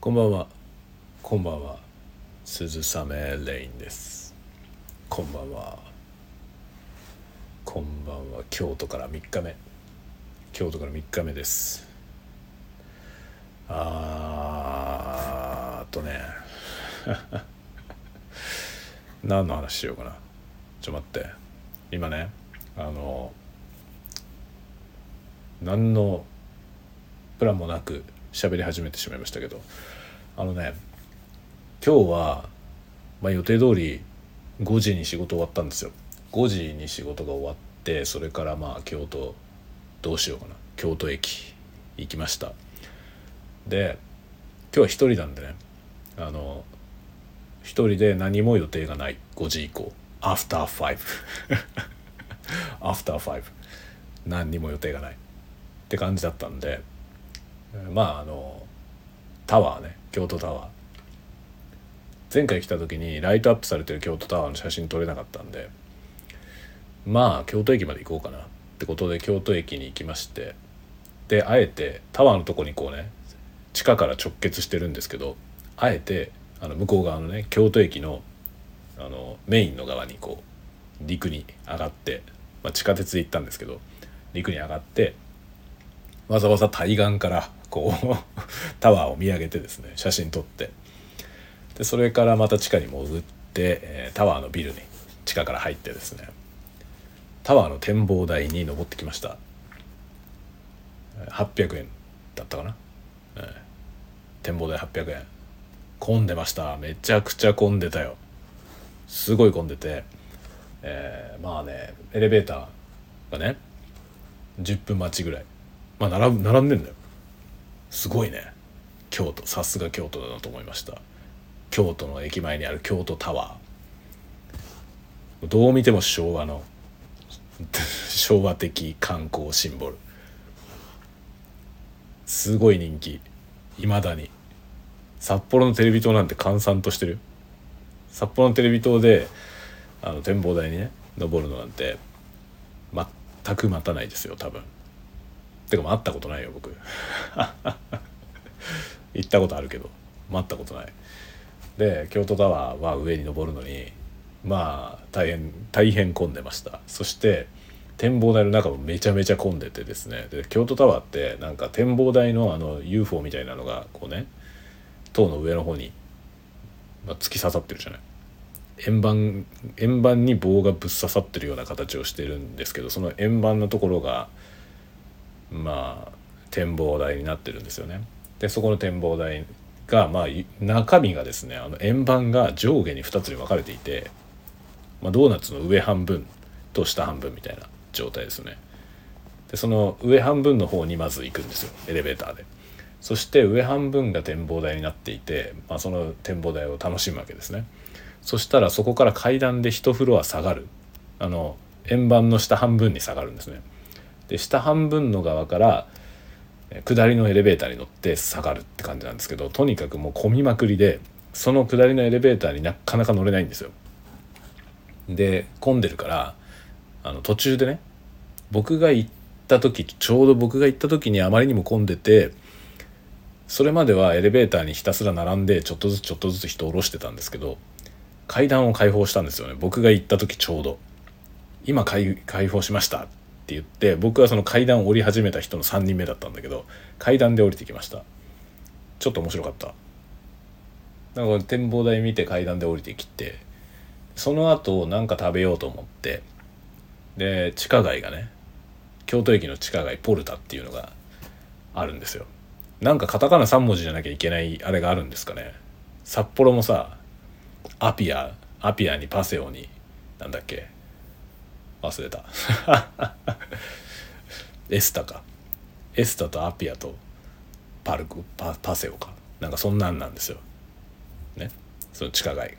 こんばんは。こんばんは。鈴雨レインです。こんばんは。こんばんは。京都から3日目。京都から3日目です。あーあとね。何の話しようかな。ちょ待って。今ね、あの、何のプランもなく喋り始めてしまいましたけど。あのね今日は、まあ、予定通り5時に仕事終わったんですよ。5時に仕事が終わってそれからまあ京都どうしようかな。京都駅行きました。で今日は一人なんでねあの一人で何も予定がない。5時以降。アフター5アフター5何にも予定がない。って感じだったんでまああのタワーね京都タワー。前回来た時にライトアップされてる京都タワーの写真撮れなかったんでまあ京都駅まで行こうかな。ってことで京都駅に行きましてであえてタワーのとこにこうね地下から直結してるんですけどあえてあの向こう側のね京都駅のあのメインの側にこう陸に上がって、まあ、地下鉄で行ったんですけど陸に上がってわざわざ対岸からこうタワーを見上げてですね写真撮って。でそれからまた地下に潜って、えータワーのビルに地下から入ってですねタワーの展望台に登ってきました。800円だったかな、えー展望台800円。混んでました。めちゃくちゃ混んでたよ。すごい混んでて、えーまあねエレベーターがね10分待ちぐらい。まあ並ぶ並んでんだよ。すごいね。京都さすが京都だなと思いました。京都の駅前にある京都タワー。どう見ても昭和の 昭和的観光シンボル。すごい人気。いまだに。札幌のテレビ塔なんて閑散としてる札幌のテレビ塔であの展望台にね登るのなんて全く待たないですよ多分。てか待ったことないよ僕。行ったことあるけど待ったことない。で京都タワーは上に登るのにまあ大変大変混んでました。そして展望台の中もめちゃめちゃ混んでてですね。で京都タワーってなんか展望台のあの UFO みたいなのがこうね塔の上の方に、まあ、突き刺さってるじゃない。円盤円盤に棒がぶっ刺さってるような形をしてるんですけどその円盤のところがまあ展望台になってるんですよね。でそこの展望台がまあ中身がですねあの円盤が上下に2つに分かれていて、まあ、ドーナツの上半分と下半分みたいな状態ですね。でその上半分の方にまず行くんですよエレベーターで。そして上半分が展望台になっていて、まあ、その展望台を楽しむわけですね。そしたらそこから階段で1フロア下がるあの円盤の下半分に下がるんですね。で下半分の側から下りのエレベーターに乗って下がるって感じなんですけどとにかくもう混みまくりでその下りのエレベーターになかなか乗れないんですよ。で混んでるからあの途中でね僕が行った時ちょうど僕が行った時にあまりにも混んでてそれまではエレベーターにひたすら並んでちょっとずつちょっとずつ人を下ろしてたんですけど階段を開放したんですよね。僕が行った時ちょうど。今開開放しました。っって言って僕はその階段を降り始めた人の3人目だったんだけど階段で降りてきました。ちょっと面白かった。なんか展望台見て階段で降りてきてその後なんか食べようと思ってで地下街がね京都駅の地下街ポルタっていうのがあるんですよ。なんかカタカナ3文字じゃなきゃいけないあれがあるんですかね。札幌もさアピアアピアにパセオになんだっけ忘れた。エスタか。エスタとアピアとパルクパパセオか。なんかそんなんなんですよ。ね？その地下街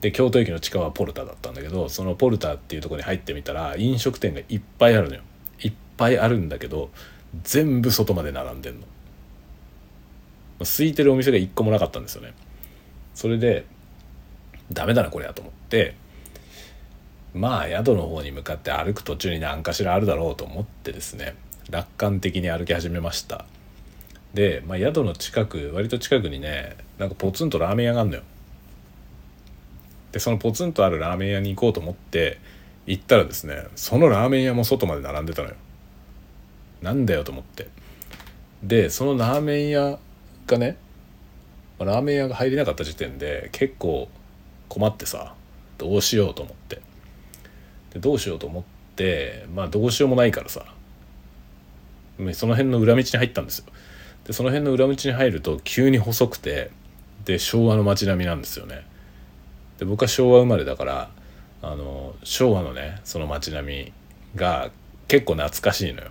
で京都駅の地下はポルタだったんだけどそのポルタっていうとこに入ってみたら飲食店がいっぱいあるのよ。いっぱいあるんだけど全部外まで並んでんの。空いてるお店が一個もなかったんですよね。それでダメだなこれやと思ってまあ宿の方に向かって歩く途中に何かしらあるだろうと思ってですね楽観的に歩き始めました。で、まあ、宿の近く割と近くにねなんかポツンとラーメン屋があるのよ。でそのポツンとあるラーメン屋に行こうと思って行ったらですねそのラーメン屋も外まで並んでたのよ。なんだよと思って。でそのラーメン屋がねラーメン屋が入れなかった時点で結構困ってさどうしようと思って。でどうしようと思ってまあどうしようもないからさ。その辺の裏道に入ったんですよ。でその辺の裏道に入ると急に細くてで昭和の街並みなんですよね。で僕は昭和生まれだからあの昭和のねその街並みが結構懐かしいのよ。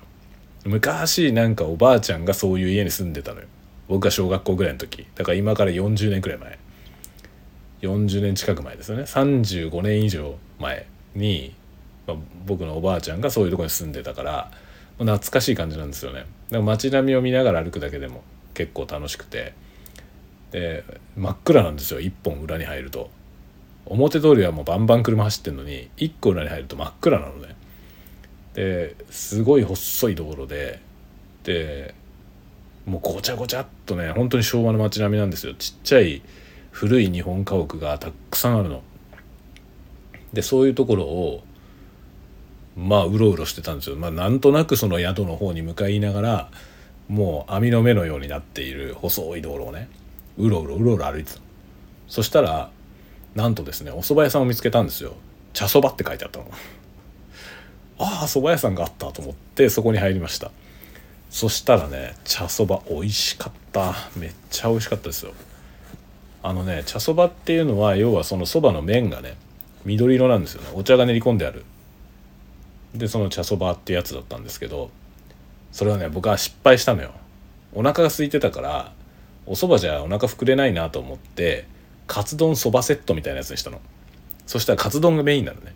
昔なんかおばあちゃんがそういう家に住んでたのよ。僕が小学校ぐらいの時。だから今から40年くらい前。40年近く前ですよね。35年以上前に、まあ、僕のおばあちゃんがそういうとこに住んでたから懐かしい感じなんですよね。だから街並みを見ながら歩くだけでも結構楽しくて。で真っ暗なんですよ一本裏に入ると。表通りはもうバンバン車走ってんのに一個裏に入ると真っ暗なのね。ですごい細い道路ででもうごちゃごちゃっとね本当に昭和の街並みなんですよ。ちっちゃい古い日本家屋がたくさんあるの。でそういうところをまあうろうろしてたんですよ。まあ、なんとなくその宿の方に向かいながらもう網の目のようになっている細い道路をねうろうろうろうろ歩いてたそしたらなんとですねお蕎麦屋さんを見つけたんですよ。茶そばって書いてあったの。ああ蕎麦屋さんがあったと思ってそこに入りました。そしたらね茶そば美味しかった。めっちゃ美味しかったですよ。あのね茶そばっていうのは要はそのそばの麺がね緑色なんですよね。お茶が練り込んである。でその茶そばってやつだったんですけどそれはね僕は失敗したのよ。お腹が空いてたからお蕎麦じゃお腹膨れないなと思ってカツ丼そばセットみたいなやつにしたの。そしたらカツ丼がメインなのね。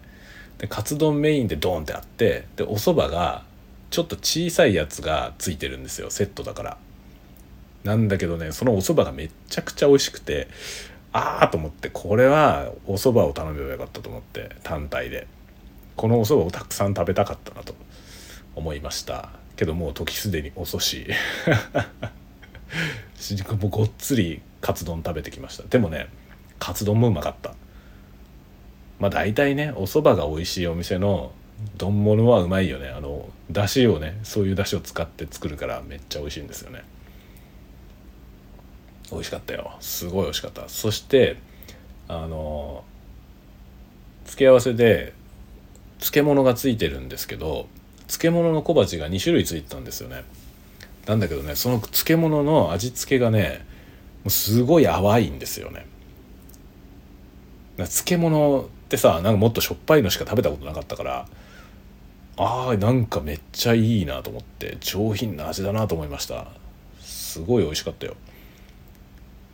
でカツ丼メインでドーンってあってでお蕎麦がちょっと小さいやつがついてるんですよセットだから。なんだけどねそのお蕎麦がめっちゃくちゃ美味しくてああと思ってこれはお蕎麦を頼めばよかったと思って単体で。このお蕎麦をたくさん食べたかったなと思いました。けどもう時すでに遅し。もうごっつりカツ丼食べてきました。でもねカツ丼もうまかった。まあ大体ねお蕎麦が美味しいお店の丼物はうまいよね。あのだしをねそういうだしを使って作るからめっちゃ美味しいんですよね。美味しかったよ。すごい美味しかった。そしてあの付け合わせで漬物がついてるんですけど漬物の小鉢が2種類ついてたんですよね。なんだけどねその漬物の味付けがねもうすごい淡いんですよね。漬物ってさなんかもっとしょっぱいのしか食べたことなかったからあーなんかめっちゃいいなと思って上品な味だなと思いました。すごい美味しかったよ。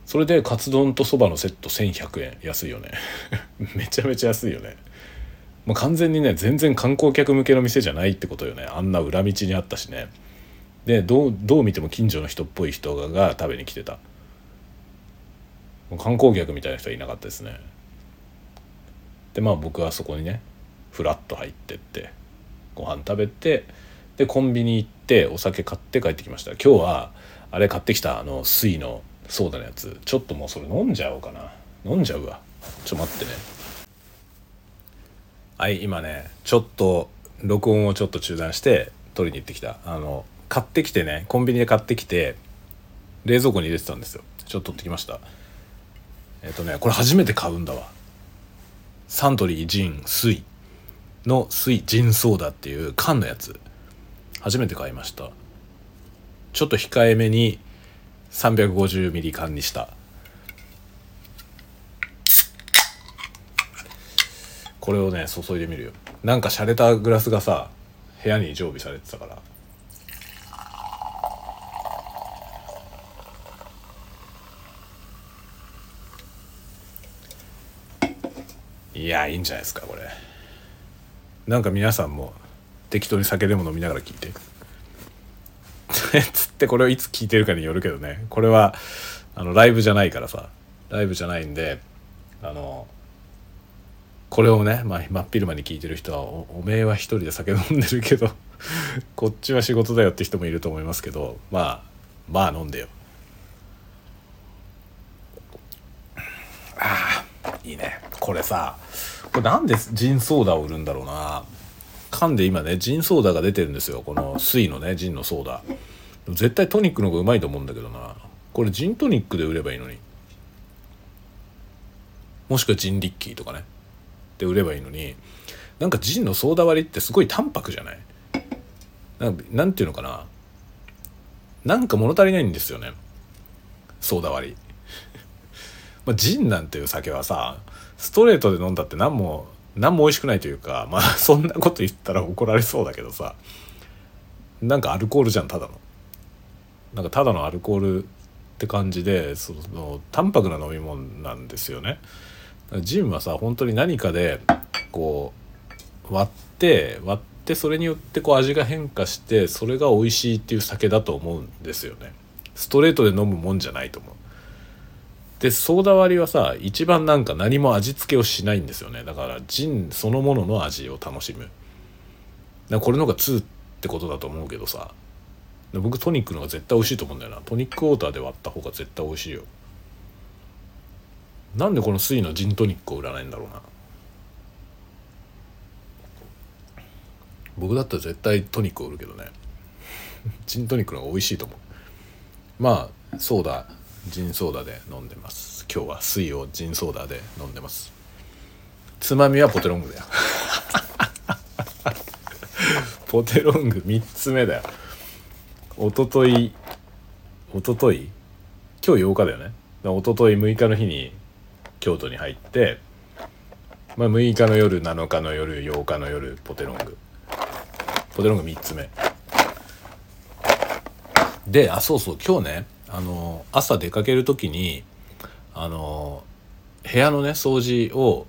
それでカツ丼とそばのセット1100円。安いよね。めちゃめちゃ安いよね。もう完全にね全然観光客向けの店じゃないってことよね。あんな裏道にあったしね。でどうどう見ても近所の人っぽい人が食べに来てた。観光客みたいな人はいなかったですね。でまあ僕はそこにねふらっと入ってってご飯食べてでコンビニ行ってお酒買って帰ってきました。今日はあれ買ってきたあの水のソーダのやつ。ちょっともうそれ飲んじゃおうかな。飲んじゃうわ。ちょっと待ってね。はい今ねちょっと録音をちょっと中断して取りに行ってきた。あの買ってきてねコンビニで買ってきて冷蔵庫に入れてたんですよ。ちょっと取ってきました。えっ、とねこれ初めて買うんだわ。サントリージン水の水ジンソーダっていう缶のやつ。初めて買いました。ちょっと控えめに350ミリ缶にした。これをね注いでみるよ。なんか洒落たグラスがさ部屋に常備されてたから。いやいいんじゃないですかこれ。なんか皆さんも適当に酒でも飲みながら聞いて。つってこれをいつ聞いてるかによるけどね。これはあのライブじゃないからさ。ライブじゃないんであのこれをね、まあ、真っ昼間に聞いてる人はお「おめえは一人で酒飲んでるけど こっちは仕事だよ」って人もいると思いますけどまあまあ飲んでよ。あーいいね。これさこれなんでジンソーダを売るんだろうな。缶で今ねジンソーダが出てるんですよ。この水のねジンのソーダ。絶対トニックの方がうまいと思うんだけどな。これジントニックで売ればいいのに。もしくはジンリッキーとかね。で売ればいいのになんかジンのソーダ割りってすごい淡白じゃない？なんなんていうのかな？なんか物足りないんですよね。ソーダ割り。まあジンなんていう酒はさストレートで飲んだって何も何も美味しくないというかまあ そんなこと言ったら怒られそうだけどさなんかアルコールじゃんただの。なんかただのアルコールって感じでその淡白な飲み物なんですよね。ジンはさ本当に何かでこう割って割ってそれによってこう味が変化してそれが美味しいっていう酒だと思うんですよね。ストレートで飲むもんじゃないと思う。でソーダ割りはさ一番なんか何も味付けをしないんですよね。だからジンそのものの味を楽しむ。だこれの方が2ってことだと思うけどさ。僕トニックの方が絶対美味しいと思うんだよな。トニックウォーターで割った方が絶対美味しいよ。なんでこの水のジントニックを売らないんだろうな。僕だったら絶対トニックを売るけどね。ジントニックの方が美味しいと思う。まあソーダジンソーダで飲んでます。今日は水をジンソーダで飲んでます。つまみはポテロングだよ。ポテロング3つ目だよ。おとといおととい？今日8日だよね。おととい6日の日に京都に入って、まあ、6日の夜7日の夜8日の夜ポテロング。ポテロング3つ目。であそうそう今日ねあの朝出かける時にあの部屋のね掃除を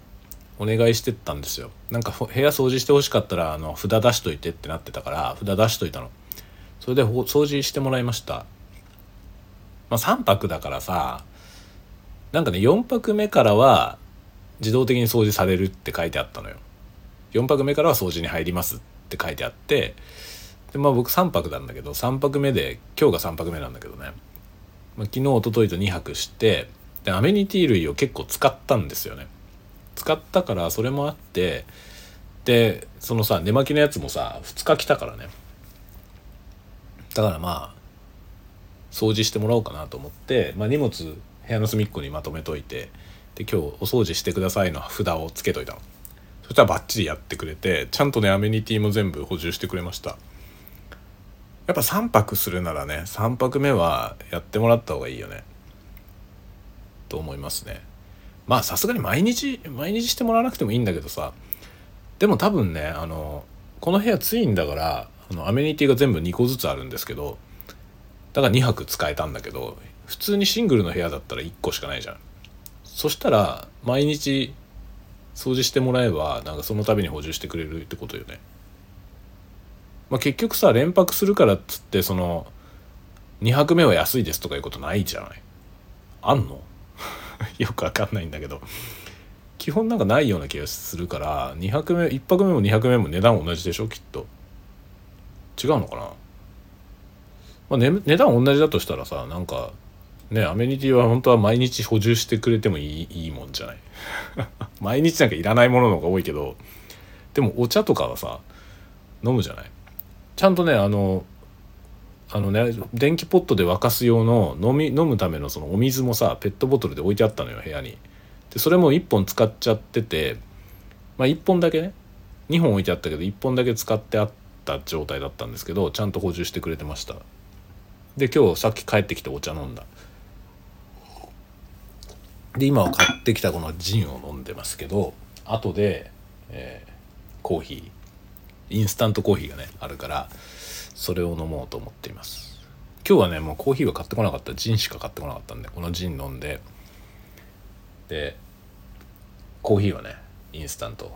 お願いしてたんですよ。なんか部屋掃除してほしかったらあの札出しといてってなってたから札出しといたの。それで掃除してもらいました。まあ3泊だからさなんかね4泊目からは自動的に掃除されるって書いてあったのよ。4泊目からは掃除に入りますって書いてあってでまあ僕3泊なんだけど3泊目で今日が3泊目なんだけどね、まあ、昨日一昨日と2泊してでアメニティ類を結構使ったんですよね。使ったからそれもあってでそのさ寝巻きのやつもさ2日来たからね。だからまあ掃除してもらおうかなと思って、まあ、荷物部屋の隅っこにまとめといてで今日お掃除してくださいの札をつけといたの。そしたらバッチリやってくれてちゃんとねアメニティも全部補充してくれました。やっぱ3泊するならね3泊目はやってもらった方がいいよね。と思いますね。まあさすがに毎日毎日してもらわなくてもいいんだけどさ。でも多分ねあのこの部屋ツインだからあのアメニティが全部2個ずつあるんですけどだから2泊使えたんだけど普通にシングルの部屋だったら1個しかないじゃん。そしたら毎日掃除してもらえばなんかその度に補充してくれるってことよね。まあ、結局さ連泊するからっつってその2泊目は安いですとかいうことないじゃない。あんの？よくわかんないんだけど。基本なんかないような気がするから2泊目1泊目も2泊目も値段同じでしょ？きっと。違うのかな、まあ、値段同じだとしたらさなんかねアメニティは本当は毎日補充してくれてもいいいいもんじゃない？毎日なんかいらないものの方が多いけどでもお茶とかはさ飲むじゃない？ちゃんとねあのあのね電気ポットで沸かす用の飲み飲むためのそのお水もさペットボトルで置いてあったのよ部屋に。でそれも1本使っちゃっててまあ1本だけね2本置いてあったけど1本だけ使ってあった状態だったんですけどちゃんと補充してくれてました。で今日さっき帰ってきてお茶飲んだで今は買ってきたこのジンを飲んでますけど後で、えー、コーヒーインスタントコーヒーがねあるからそれを飲もうと思っています。今日はねもうコーヒーは買ってこなかった。ジンしか買ってこなかったんでこのジン飲んででコーヒーはねインスタント。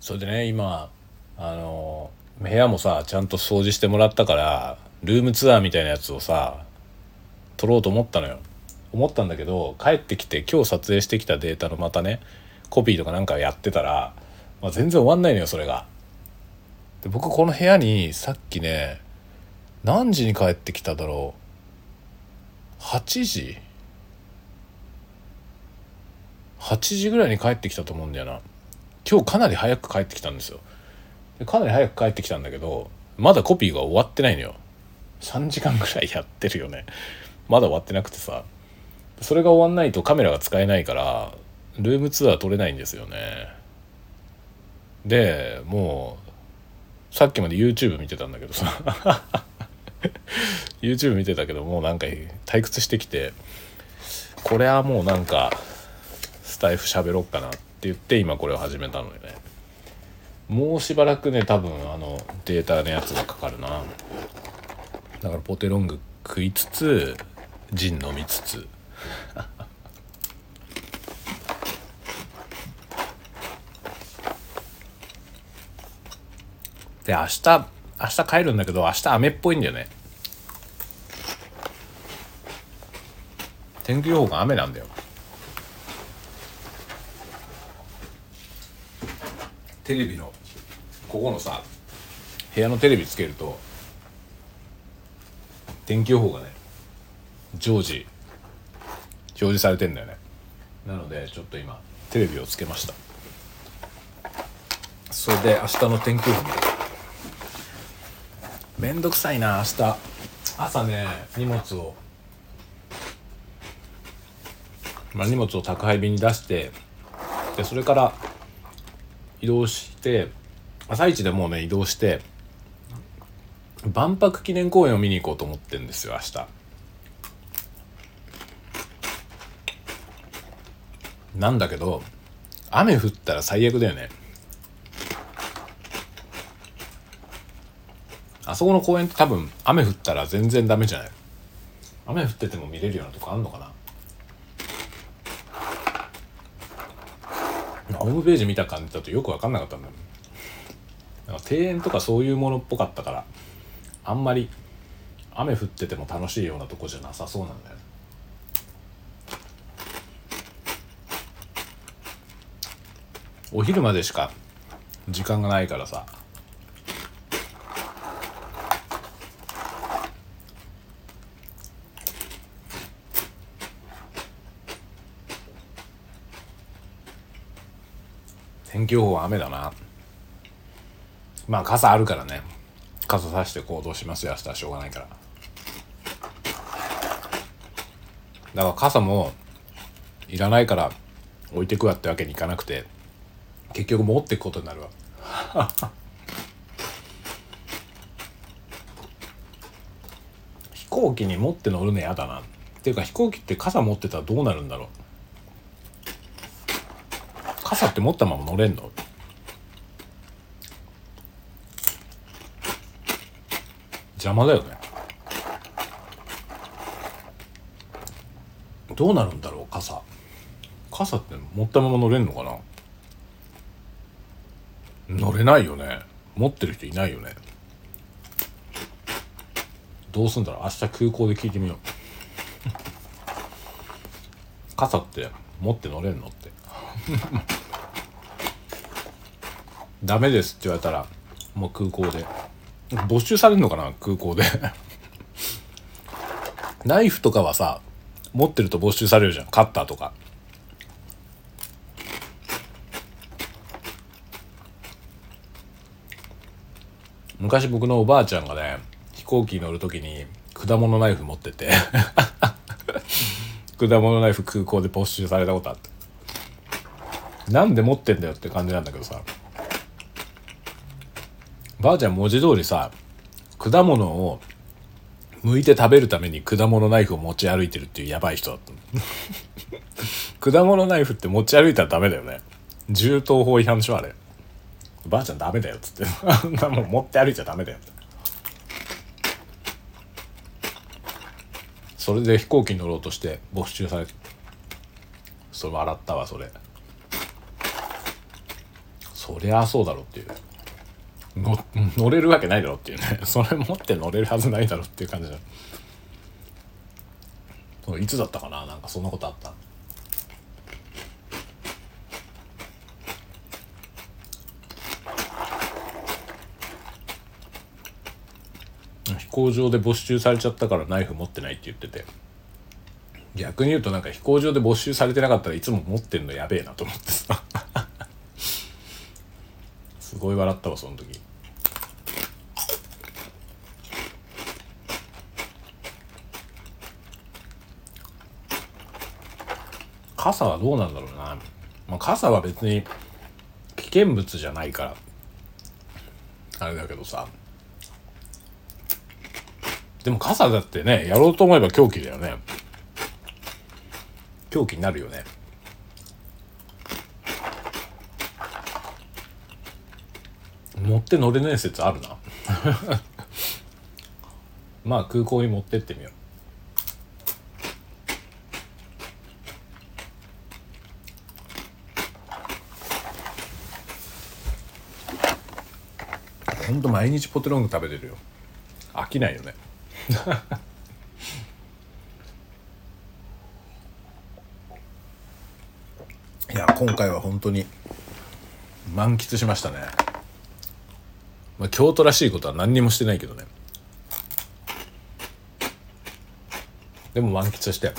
それでね今あの部屋もさちゃんと掃除してもらったからルームツアーみたいなやつをさ撮ろうと思ったのよ。思ったんだけど帰ってきて今日撮影してきたデータのまたねコピーとかなんかやってたら、まあ、全然終わんないのよそれが。で僕この部屋にさっきね何時に帰ってきただろう。8時。8時ぐらいに帰ってきたと思うんだよな。今日かなり早く帰ってきたんですよ。でかなり早く帰ってきたんだけどまだコピーが終わってないのよ。3時間ぐらいやってるよね。まだ終わってなくてさそれが終わんないとカメラが使えないからルームツアー撮れないんですよね。でもうさっきまで YouTube 見てたんだけどさ。YouTube 見てたけどもうなんか退屈してきてこれはもうなんかスタイフ喋ろっかなって言って今これを始めたのよね。もうしばらくね多分あのデータのやつがかかるな。だからポテロング食いつつジン飲みつつ。で明日明日帰るんだけど明日雨っぽいんだよね。天気予報が雨なんだよ。テレビのここのさ部屋のテレビつけると天気予報がね常時表示されてんだよね。なのでちょっと今テレビをつけました。それで明日の天気予報見る。めんどくさいな明日。朝ね荷物をまあ荷物を宅配便に出してでそれから移動して朝一でもうね移動して万博記念公園を見に行こうと思ってんですよ明日。なんだけど雨降ったら最悪だよね。あそこの公園って多分雨降ったら全然ダメじゃない？雨降ってても見れるようなとこあんのかな？ホームページ見た感じだとよく分かんなかったんだよなんか庭園とかそういうものっぽかったからあんまり雨降ってても楽しいようなとこじゃなさそうなんだよお昼までしか時間がないからさ。天気予報は雨だな。まあ傘あるからね。傘さして行動しますよ明日はしょうがないから。だから傘もいらないから置いてくわってわけにいかなくて。結局持っていくことになるわ。飛行機に持って乗るの嫌だな。っていうか飛行機って傘持ってたらどうなるんだろう。傘って持ったまま乗れんの？邪魔だよね。どうなるんだろう傘。傘って持ったまま乗れんのかな？乗れないよね。持ってる人いないよね。どうすんだろう。明日空港で聞いてみよう。傘って持って乗れんのって。ダメですって言われたらもう空港で。没収されるのかな空港で。ナイフとかはさ持ってると没収されるじゃん。カッターとか。昔僕のおばあちゃんがね飛行機に乗る時に果物ナイフ持ってて。果物ナイフ空港で没収されたことあって。なんで持ってんだよって感じなんだけどさ。ばあちゃん文字通りさ果物を剥いて食べるために果物ナイフを持ち歩いてるっていうやばい人だった 果物ナイフって持ち歩いたらダメだよね。銃刀法違反でしょあれ。ばあちゃんダメだよっつって。あんなもん持って歩いちゃダメだよそれで飛行機に乗ろうとして没収されて。それ笑ったわそれ。そりゃあそうだろうっていう。の乗れるわけないだろうっていうね。それ持って乗れるはずないだろうっていう感じだ。そういつだったかな？なんかそんなことあった。行場で没収されちゃったからナイフ持ってないって言ってて。逆に言うとなんか飛行場で没収されてなかったらいつも持ってんのやべえなと思ってさ。すごい笑ったわその時。傘はどうなんだろうな、まあ、傘は別に危険物じゃないから。あれだけどさ。でも傘だってねやろうと思えば凶器だよね。凶器になるよね。持って乗れない説あるな。まあ空港に持ってってみよう。ほんと毎日ポテロング食べてるよ。飽きないよね。いや今回は本当に満喫しましたね、まあ、京都らしいことは何にもしてないけどね。でも満喫して。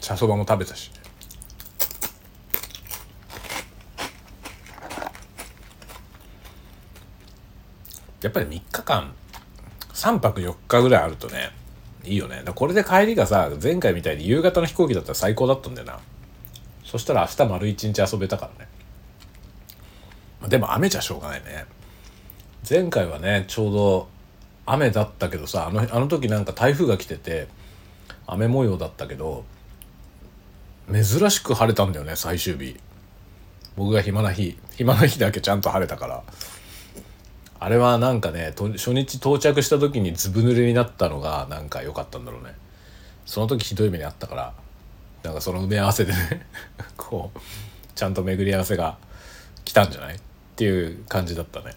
茶そばも食べたし。やっぱり3日間3泊4日ぐらいあるとねいいよね。だこれで帰りがさ前回みたいに夕方の飛行機だったら最高だったんだよな。そしたら明日丸一日遊べたからね。でも雨じゃしょうがないね。前回はねちょうど雨だったけどさあのあの時なんか台風が来てて雨模様だったけど珍しく晴れたんだよね最終日。僕が暇な日暇な日だけちゃんと晴れたから。あれはなんかね初日到着した時にずぶ濡れになったのがなんか良かったんだろうね。その時ひどい目にあったからなんかその埋め合わせでね こうちゃんと巡り合わせが来たんじゃない？っていう感じだったね。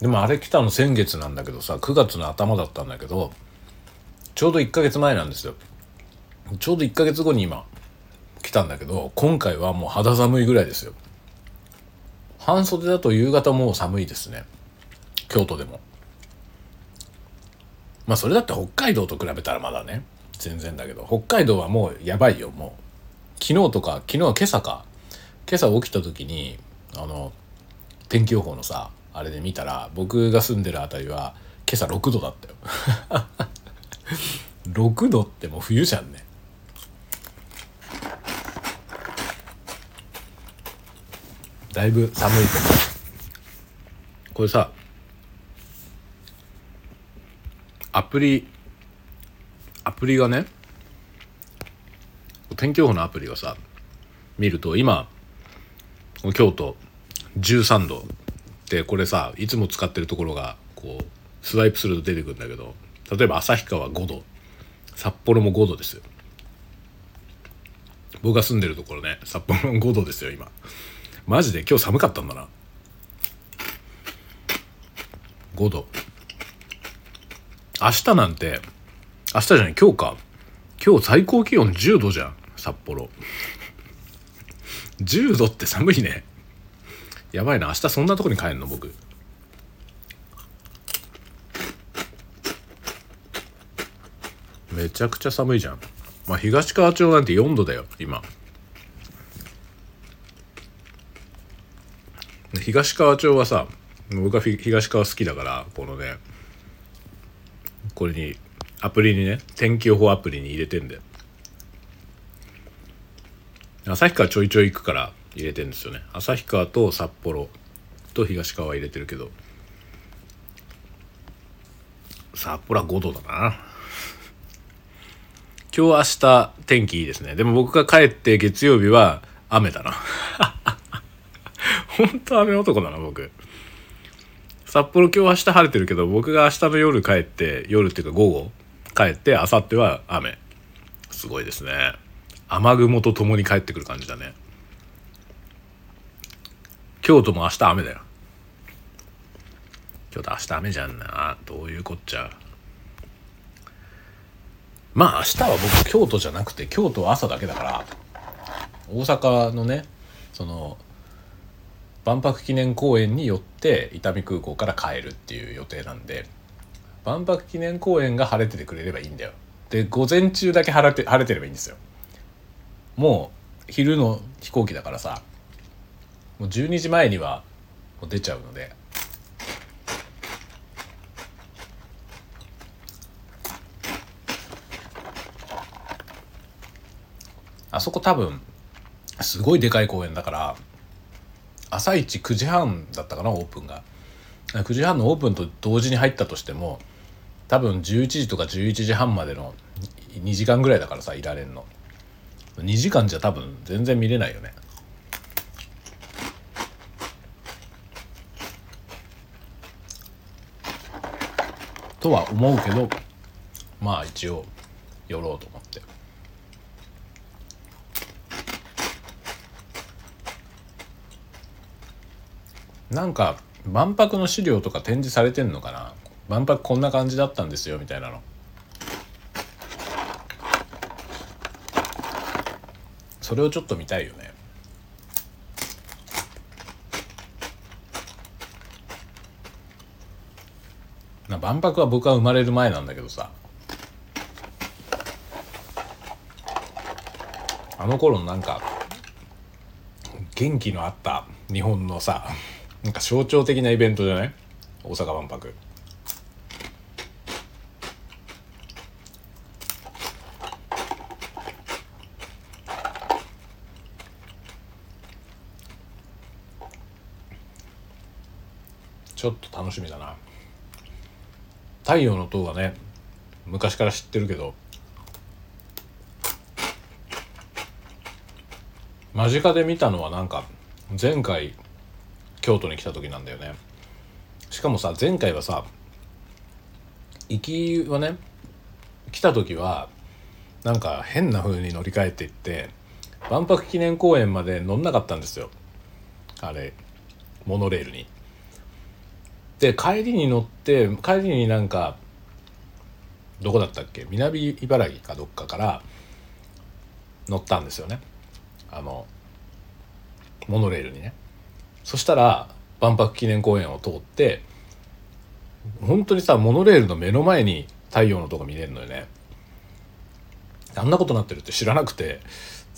でもあれ来たの先月なんだけどさ9月の頭だったんだけどちょうど1ヶ月前なんですよ。ちょうど1ヶ月後に今来たんだけど今回はもう肌寒いぐらいですよ。半袖だと夕方もう寒いですね。京都でも。まあそれだって北海道と比べたらまだね。全然だけど。北海道はもうやばいよ。もう昨日とか昨日は今朝か。今朝起きた時にあの天気予報のさあれで見たら僕が住んでる辺りは今朝6度だったよ。6度ってもう冬じゃんね。だいぶ寒いこれさアプリアプリがね天気予報のアプリがさ見ると今京都13度。でこれさいつも使ってるところがこうスワイプすると出てくるんだけど例えば旭川5度。札幌も5度です僕が住んでるところね札幌も5度ですよ今。マジで今日寒かったんだな。5度。明日なんて明日じゃない今日か。今日最高気温10度じゃん札幌。10度って寒いね。やばいな明日そんなとこに帰んの僕。めちゃくちゃ寒いじゃん。まあ東川町なんて4度だよ今。東川町はさ僕は東川好きだからこのねこれにアプリにね天気予報アプリに入れてんで旭川ちょいちょい行くから入れてんですよね。旭川と札幌と東川入れてるけど。札幌は5度だな。今日明日天気いいですね。でも僕が帰って月曜日は雨だな。本当雨男だな僕。札幌今日明日晴れてるけど僕が明日の夜帰って夜っていうか午後帰って明後日は雨。すごいですね。雨雲と共に帰ってくる感じだね。京都も明日雨だよ。京都明日雨じゃんな。どういうこっちゃ。まあ明日は僕京都じゃなくて京都は朝だけだから大阪のねその万博記念公園によって伊丹空港から帰るっていう予定なんで万博記念公園が晴れててくれればいいんだよ。で午前中だけ晴れて晴れてればいいんですよ。もう昼の飛行機だからさもう12時前にはもう出ちゃうので。あそこ多分すごいでかい公園だから朝一9時半だったかなオープンが。9時半のオープンと同時に入ったとしても多分11時とか11時半までの2時間ぐらいだからさいられんの。2時間じゃ多分全然見れないよね。とは思うけどまあ一応寄ろうと思って。なんか万博の資料とか展示されてんのかな？万博こんな感じだったんですよみたいなの。それをちょっと見たいよね。な万博は僕は生まれる前なんだけどさ。あの頃のなんか元気のあった日本のさなんか象徴的なイベントじゃない？大阪万博。ちょっと楽しみだな。太陽の塔はね昔から知ってるけど間近で見たのはなんか前回京都に来た時なんだよね。しかもさ前回はさ行きはね来た時はなんか変な風に乗り換えていって万博記念公園まで乗んなかったんですよ。あれモノレールに。で帰りに乗って帰りになんかどこだったっけ？南茨城かどっかから乗ったんですよね。あのモノレールにね。そしたら万博記念公園を通って本当にさモノレールの目の前に太陽の塔が見れるのよね。あんなことなってるって知らなくて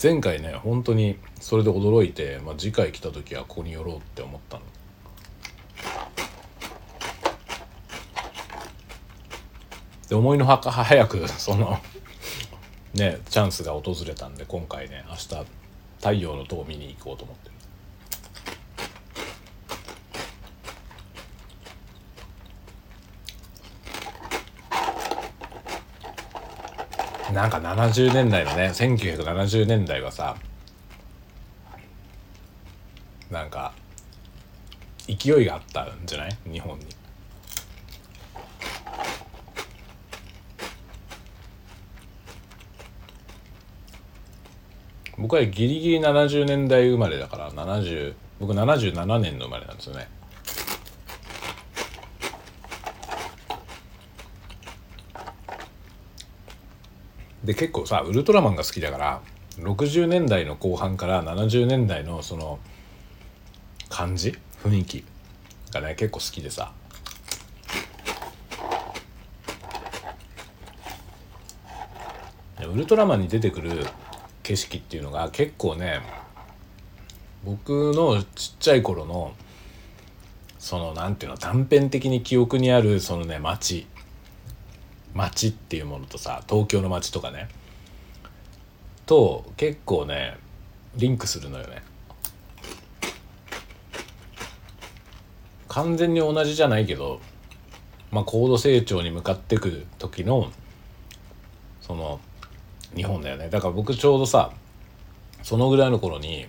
前回ね本当にそれで驚いて、まあ、次回来た時はここに寄ろうって思ったの。で思いのほか早くそのねチャンスが訪れたんで今回ね明日太陽の塔を見に行こうと思ってなんか70年代のね1970年代はさなんか勢いがあったんじゃない？日本に。僕はギリギリ70年代生まれだから70僕77年の生まれなんですよねで結構さウルトラマンが好きだから60年代の後半から70年代のその感じ雰囲気がね結構好きでさ。ウルトラマンに出てくる景色っていうのが結構ね僕のちっちゃい頃のその何ていうの断片的に記憶にあるそのね街街っていうものとさ東京の街とかね。と結構ねリンクするのよね。完全に同じじゃないけど、まあ、高度成長に向かってく時のその日本だよね。だから僕ちょうどさそのぐらいの頃に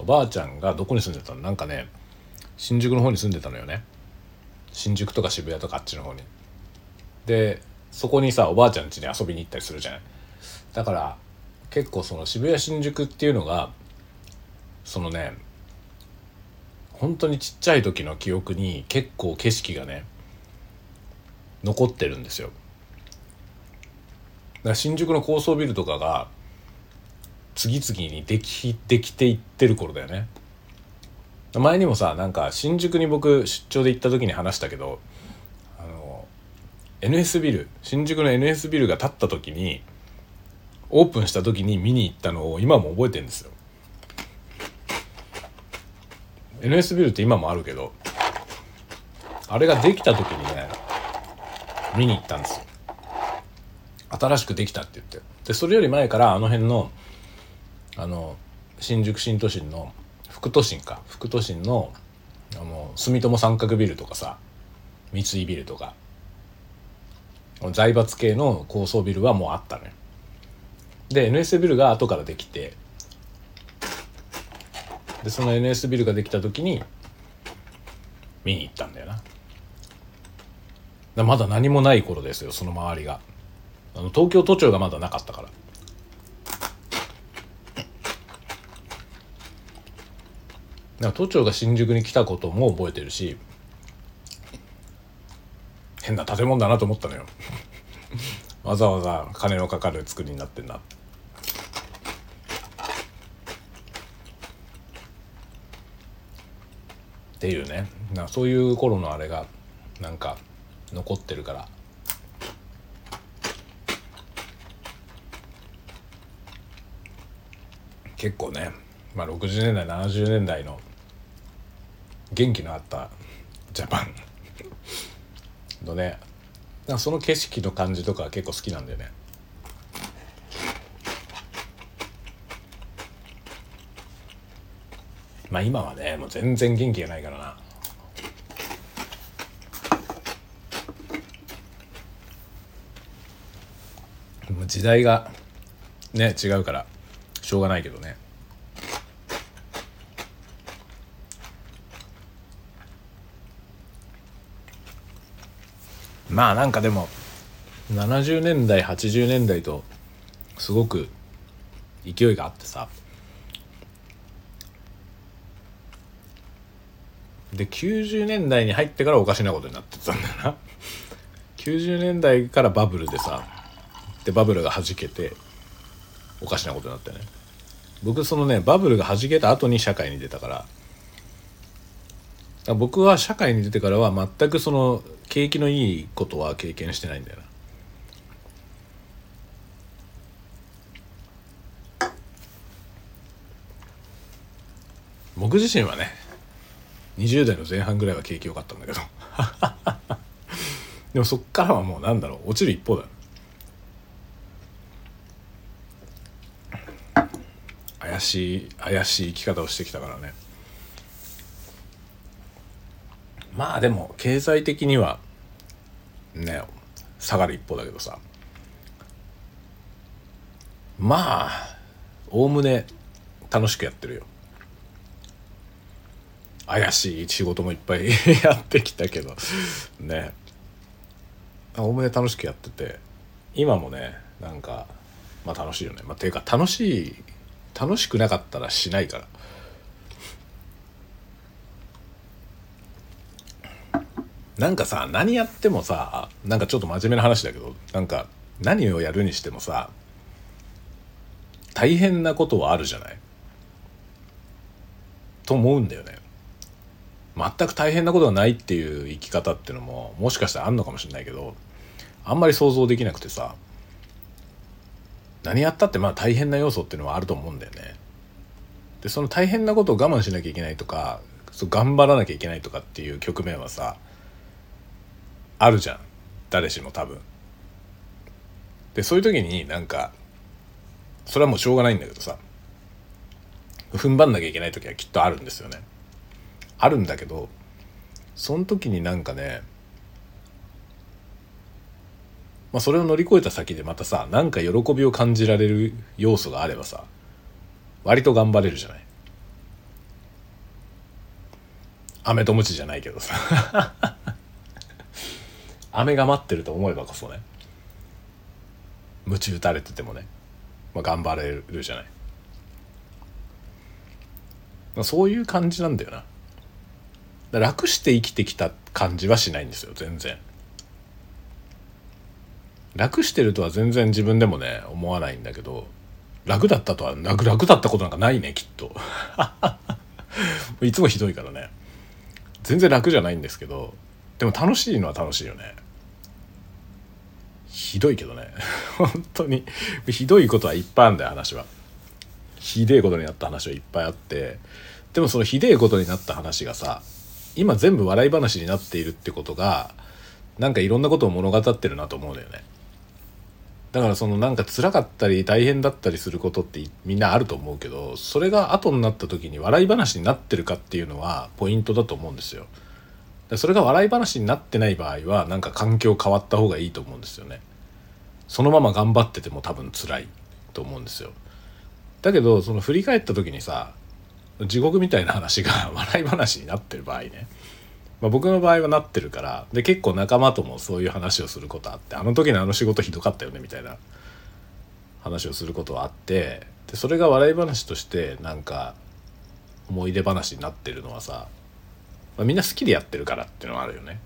おばあちゃんがどこに住んでたの？なんかね新宿の方に住んでたのよね。新宿とか渋谷とかあっちの方に。でそこにさおばあちゃん家に遊びに行ったりするじゃない？だから結構その渋谷新宿っていうのがそのね本当にちっちゃい時の記憶に結構景色がね残ってるんですよ。だから新宿の高層ビルとかが次々にできできていってる頃だよね。前にもさなんか新宿に僕出張で行った時に話したけど NS ビル新宿の NS ビルが建った時にオープンした時に見に行ったのを今も覚えてるんですよ。NS ビルって今もあるけどあれができた時にね見に行ったんですよ。新しくできたって言って。でそれより前からあの辺のあの新宿新都心の副都心か副都心のあの住友三角ビルとかさ三井ビルとか財閥系の高層ビルはもうあったねで NS ビルが後からできてでその NS ビルができた時に見に行ったんだよな。まだ何もない頃ですよその周りが。あの東京都庁がまだなかったから。だ都庁が新宿に来たことも覚えてるし変な建物だなと思ったのよ。わざわざ金のかかる作りになってんな。っていうね。なそういう頃のあれがなんか残ってるから。結構ね、まあ、60年代70年代の元気のあったジャパン。のねその景色の感じとか結構好きなんだよね。まあ今はねもう全然元気がないからな。時代がね違うからしょうがないけどね。まあなんかでも70年代80年代とすごく勢いがあってさ。で90年代に入ってからおかしなことになってたんだよな。90年代からバブルでさでバブルがはじけておかしなことになってね。僕そのねバブルがはじけた後に社会に出たから僕は社会に出てからは全くその景気のいいことは経験してないんだよな。僕自身はね20代の前半ぐらいは景気良かったんだけど。でもそっからはもうなんだろう落ちる一方だ怪しい怪しい生き方をしてきたからね。まあでも経済的にはね下がる一方だけどさ。まあおおむね楽しくやってるよ。怪しい仕事もいっぱい やってきたけど。ね。おおむね楽しくやってて。今もねなんかまあ楽しいよね。まあていうか楽しい楽しくなかったらしないから。なんかさ何やってもさなんかちょっと真面目な話だけどなんか何をやるにしてもさ大変なことはあるじゃない？と思うんだよね全く大変なことがないっていう生き方っていうのももしかしたらあんのかもしれないけどあんまり想像できなくてさ何やったってまあ大変な要素っていうのはあると思うんだよね。でその大変なことを我慢しなきゃいけないとかそう頑張らなきゃいけないとかっていう局面はさあるじゃん誰しも多分。でそういう時になんかそれはもうしょうがないんだけどさ踏ん張んなきゃいけない時はきっとあるんですよね。あるんだけどその時になんかねまあ、それを乗り越えた先でまたさなんか喜びを感じられる要素があればさ割と頑張れるじゃない飴とムチじゃないけどさ飴が待ってると思えばこそね鞭打たれててもね、まあ、頑張れるじゃない、まあ、そういう感じなんだよな。楽して生きてきた感じはしないんですよ全然。楽してるとは全然自分でもね思わないんだけど楽だったとは楽楽だったことなんかないねきっと。いつもひどいからね。全然楽じゃないんですけどでも楽しいのは楽しいよね。ひどいけどね。本当に。ひどいことはいっぱいあるんだよ話は。ひでえことになった話はいっぱいあって。でもそのひでえことになった話がさ今全部笑い話になっているってことがなんかいろんなことを物語ってるなと思うんだよね。だからそのなんか辛かったり大変だったりすることってみんなあると思うけどそれが後になった時に笑い話になってるかっていうのはポイントだと思うんですよ。それが笑い話になってない場合はなんか環境変わった方がいいと思うんですよね。そのまま頑張ってても多分辛いと思うんですよ。だけどその振り返った時にさ地獄みたいな話が 笑い話になってる場合ねまあ、僕の場合はなってるからで結構仲間ともそういう話をすることあってあの時のあの仕事ひどかったよねみたいな話をすることはあってでそれが笑い話としてなんか思い出話になってるのはさ、まあ、みんな好きでやってるからっていうのはあるよね。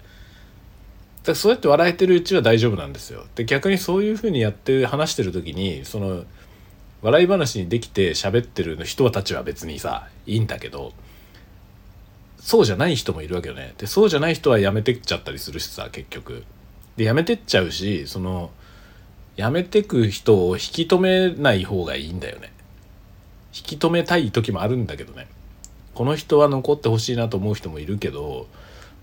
だからそうやって笑えてるうちは大丈夫なんですよ。で逆にそういうふうにやって話してる時にその笑い話にできて喋ってる人たちは別にさいいんだけどそうじゃない人もいるわけよねでそうじゃない人は辞めてっちゃったりするしさ結局で辞めてっちゃうしその辞めてく人を引き止めない方がいいんだよね引き止めたい時もあるんだけどねこの人は残ってほしいなと思う人もいるけど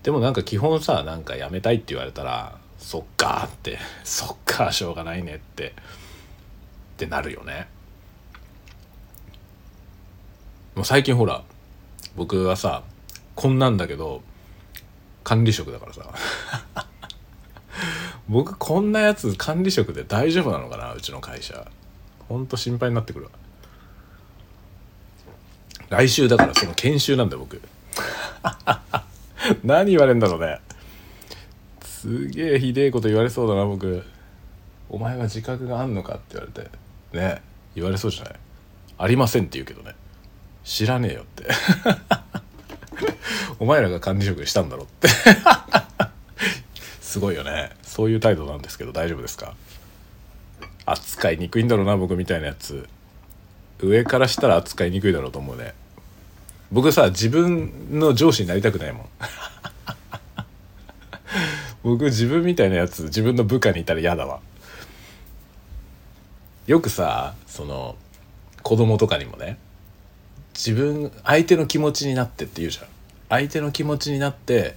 でもなんか基本さなんか辞めたいって言われたらそっかって そっかしょうがないねってってなるよね。もう最近ほら僕はさこんなんだけど管理職だからさ。僕こんなやつ管理職で大丈夫なのかなうちの会社。ほんと心配になってくるわ。来週だからその研修なんだ僕。何言われんだろうね。すげえひでえこと言われそうだな僕。お前は自覚があんのかって言われて。ね言われそうじゃない？ありませんって言うけどね。知らねえよって。お前らが管理職したんだろって。すごいよね。そういう態度なんですけど大丈夫ですか？扱いにくいんだろうな僕みたいなやつ。上からしたら扱いにくいだろうと思うね。僕さ自分の上司になりたくないもん。僕自分みたいなやつ自分の部下にいたら嫌だわ。よくさその子供とかにもね自分相手の気持ちになってって言うじゃん。相手の気持ちになって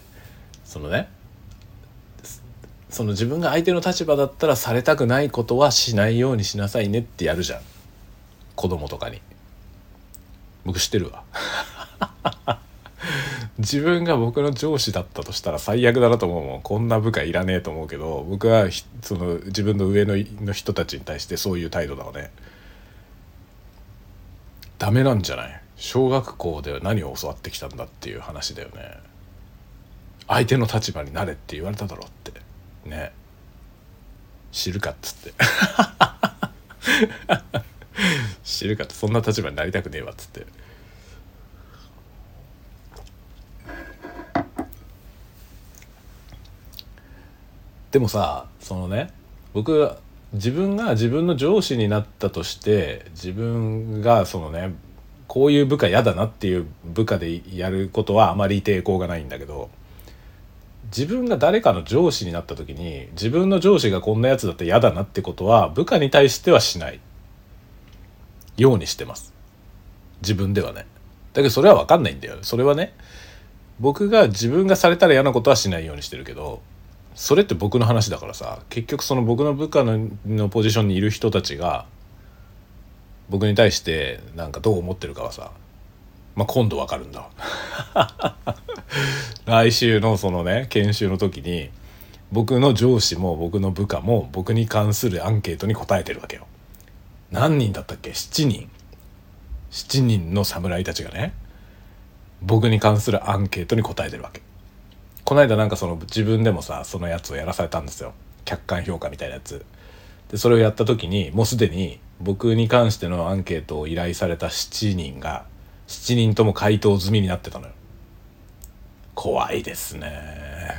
そのねその自分が相手の立場だったらされたくないことはしないようにしなさいねってやるじゃん。子供とかに。僕知ってるわ。自分が僕の上司だったとしたら最悪だなと思うもん。こんな部下いらねえと思うけど僕はその自分の上のの人たちに対してそういう態度だわね。ダメなんじゃない？小学校では何を教わってきたんだっていう話だよね。相手の立場になれって言われただろって。ね。知るかっつって。知るかってそんな立場になりたくねえわっつって。でもさそのね僕自分が自分の上司になったとして自分がそのねこういう部下嫌だなっていう部下でやることはあまり抵抗がないんだけど自分が誰かの上司になった時に自分の上司がこんなやつだって嫌だなってことは部下に対してはしない。ようにしてます。自分ではね。だけどそれは分かんないんだよそれはね僕が自分がされたら嫌なことはしないようにしてるけどそれって僕の話だからさ結局その僕の部下ののポジションにいる人たちが僕に対してなんかどう思ってるかはさ、まあ、今度わかるんだ 来週のそのね研修の時に僕の上司も僕の部下も僕に関するアンケートに答えてるわけよ。何人だったっけ？7人。7人の侍たちがね僕に関するアンケートに答えてるわけ。この間なんかその自分でもさそのやつをやらされたんですよ。客観評価みたいなやつ。でそれをやった時にもうすでに僕に関してのアンケートを依頼された7人が7人とも回答済みになってたのよ。怖いですね。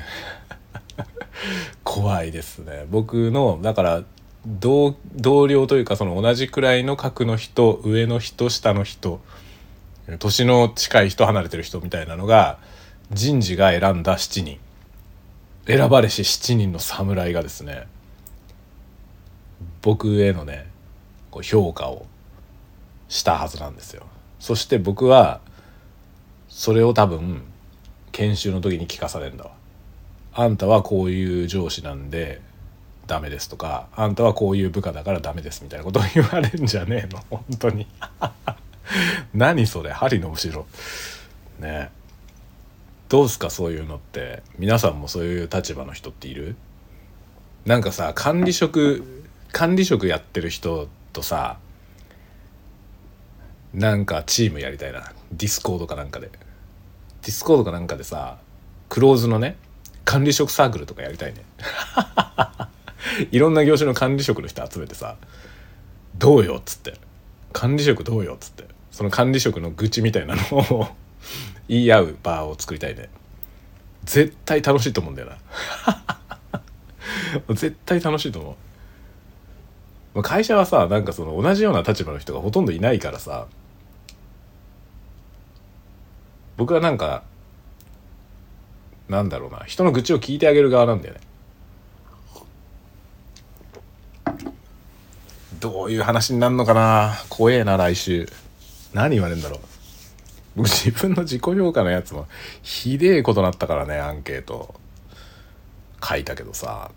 怖いですね。僕のだから同同僚というかその同じくらいの格の人上の人下の人年の近い人離れてる人みたいなのが人事が選んだ7人選ばれし7人の侍がですね僕へのねこう評価をしたはずなんですよ。そして僕はそれを多分研修の時に聞かされるんだわ。あんたはこういう上司なんでダメですとかあんたはこういう部下だからダメですみたいなことを言われるんじゃねえの。本当に。何それ。針の後ろ。ね。どうすかそういうのって。皆さんもそういう立場の人っている？なんかさ管理職管理職やってる人とさなんかチームやりたいな。 Discord かなんかで。 Discord かなんかでさクローズのね管理職サークルとかやりたいね。いろんな業種の管理職の人集めてさ「どうよ」っつって「管理職どうよ」っつって。その管理職の愚痴みたいなのを 言い合う場を作りたいね。絶対楽しいと思うんだよな。絶対楽しいと思う。会社はさなんかその同じような立場の人がほとんどいないからさ僕はなんかなんだろうな。人の愚痴を聞いてあげる側なんだよね。どういう話になるのかな？怖えな来週。何言われるんだろう。僕自分の自己評価のやつもひでえことなったからねアンケート。書いたけどさ。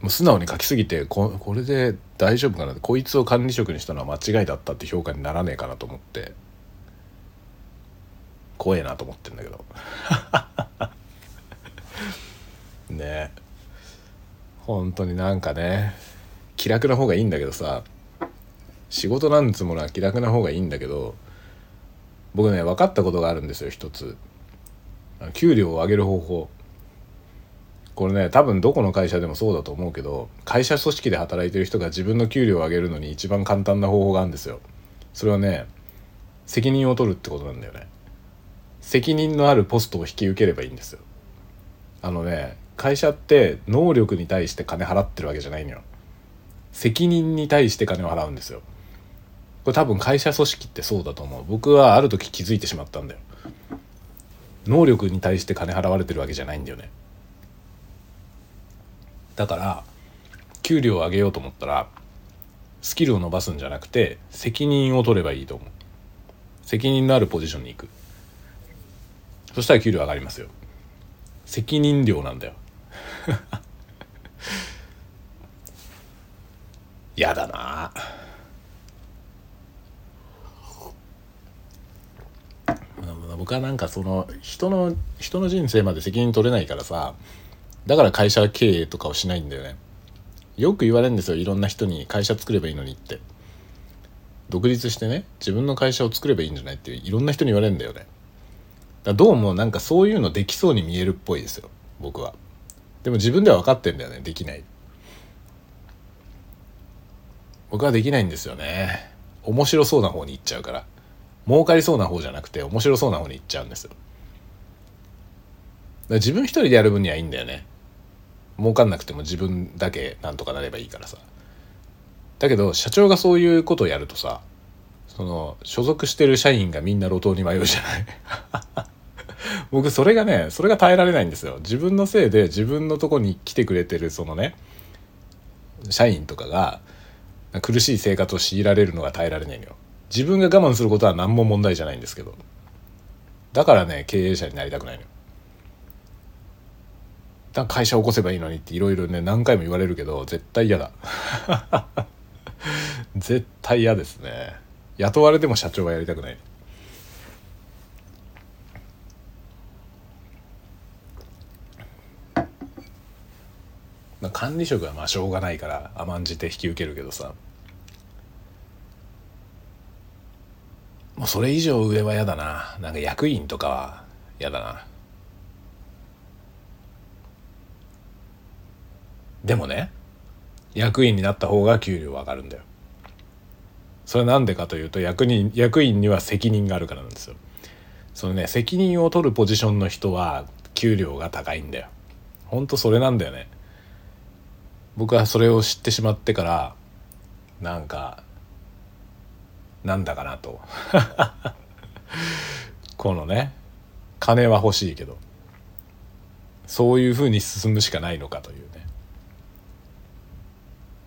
もう素直に書きすぎてここれで大丈夫かな。こいつを管理職にしたのは間違いだったって評価にならねえかなと思って。怖えなと思ってんだけど。ね。本当になんかね気楽な方がいいんだけどさ仕事なんつものは気楽な方がいいんだけど僕ね分かったことがあるんですよ一つ。給料を上げる方法。これね多分どこの会社でもそうだと思うけど会社組織で働いてる人が自分の給料を上げるのに一番簡単な方法があるんですよ。それはね責任を取るってことなんだよね。責任のあるポストを引き受ければいいんですよ。あのね会社って能力に対して金払ってるわけじゃないのよ。責任に対して金を払うんですよ。これ多分会社組織ってそうだと思う。僕はある時気づいてしまったんだよ。能力に対して金払われてるわけじゃないんだよね。だから給料を上げようと思ったらスキルを伸ばすんじゃなくて責任を取ればいいと思う。責任のあるポジションに行く。そしたら給料上がりますよ。責任量なんだよ。やだな。僕はなんかその人の人の人生まで責任取れないからさだから会社経営とかをしないんだよね。よく言われるんですよいろんな人に会社作ればいいのにって。独立してね自分の会社を作ればいいんじゃないっていろんな人に言われるんだよね。だどうもなんかそういうのできそうに見えるっぽいですよ僕は。でも自分では分かってんだよねできない。って僕はできないんですよね。面白そうな方に行っちゃうから。儲かりそうな方じゃなくて面白そうな方に行っちゃうんです。よ自分一人でやる分にはいいんだよね。儲かんなくても自分だけなんとかなればいいからさ。だけど社長がそういうことをやるとさその所属してる社員がみんな路頭に迷うじゃない。僕それがねそれが耐えられないんですよ。自分のせいで自分のとこに来てくれてるそのね社員とかが苦しい生活を強いられるのが耐えられないのよ。自分が我慢することは何も問題じゃないんですけど。だからね経営者になりたくないのよ。だ会社を起こせばいいのにっていろいろね何回も言われるけど絶対嫌だ。絶対嫌ですね。雇われても社長はやりたくない。管理職はまあしょうがないから甘んじて引き受けるけどさ。もうそれ以上上は嫌だな。なんか役員とかは嫌だな。でもね役員になった方が給料上がるんだよ。それは何でかというと役人役員には責任があるからなんですよ。そのね責任を取るポジションの人は給料が高いんだよ。ほんとそれなんだよね。僕はそれを知ってしまってからなんかなんだかなと。このね金は欲しいけどそういうふうに進むしかないのかというね。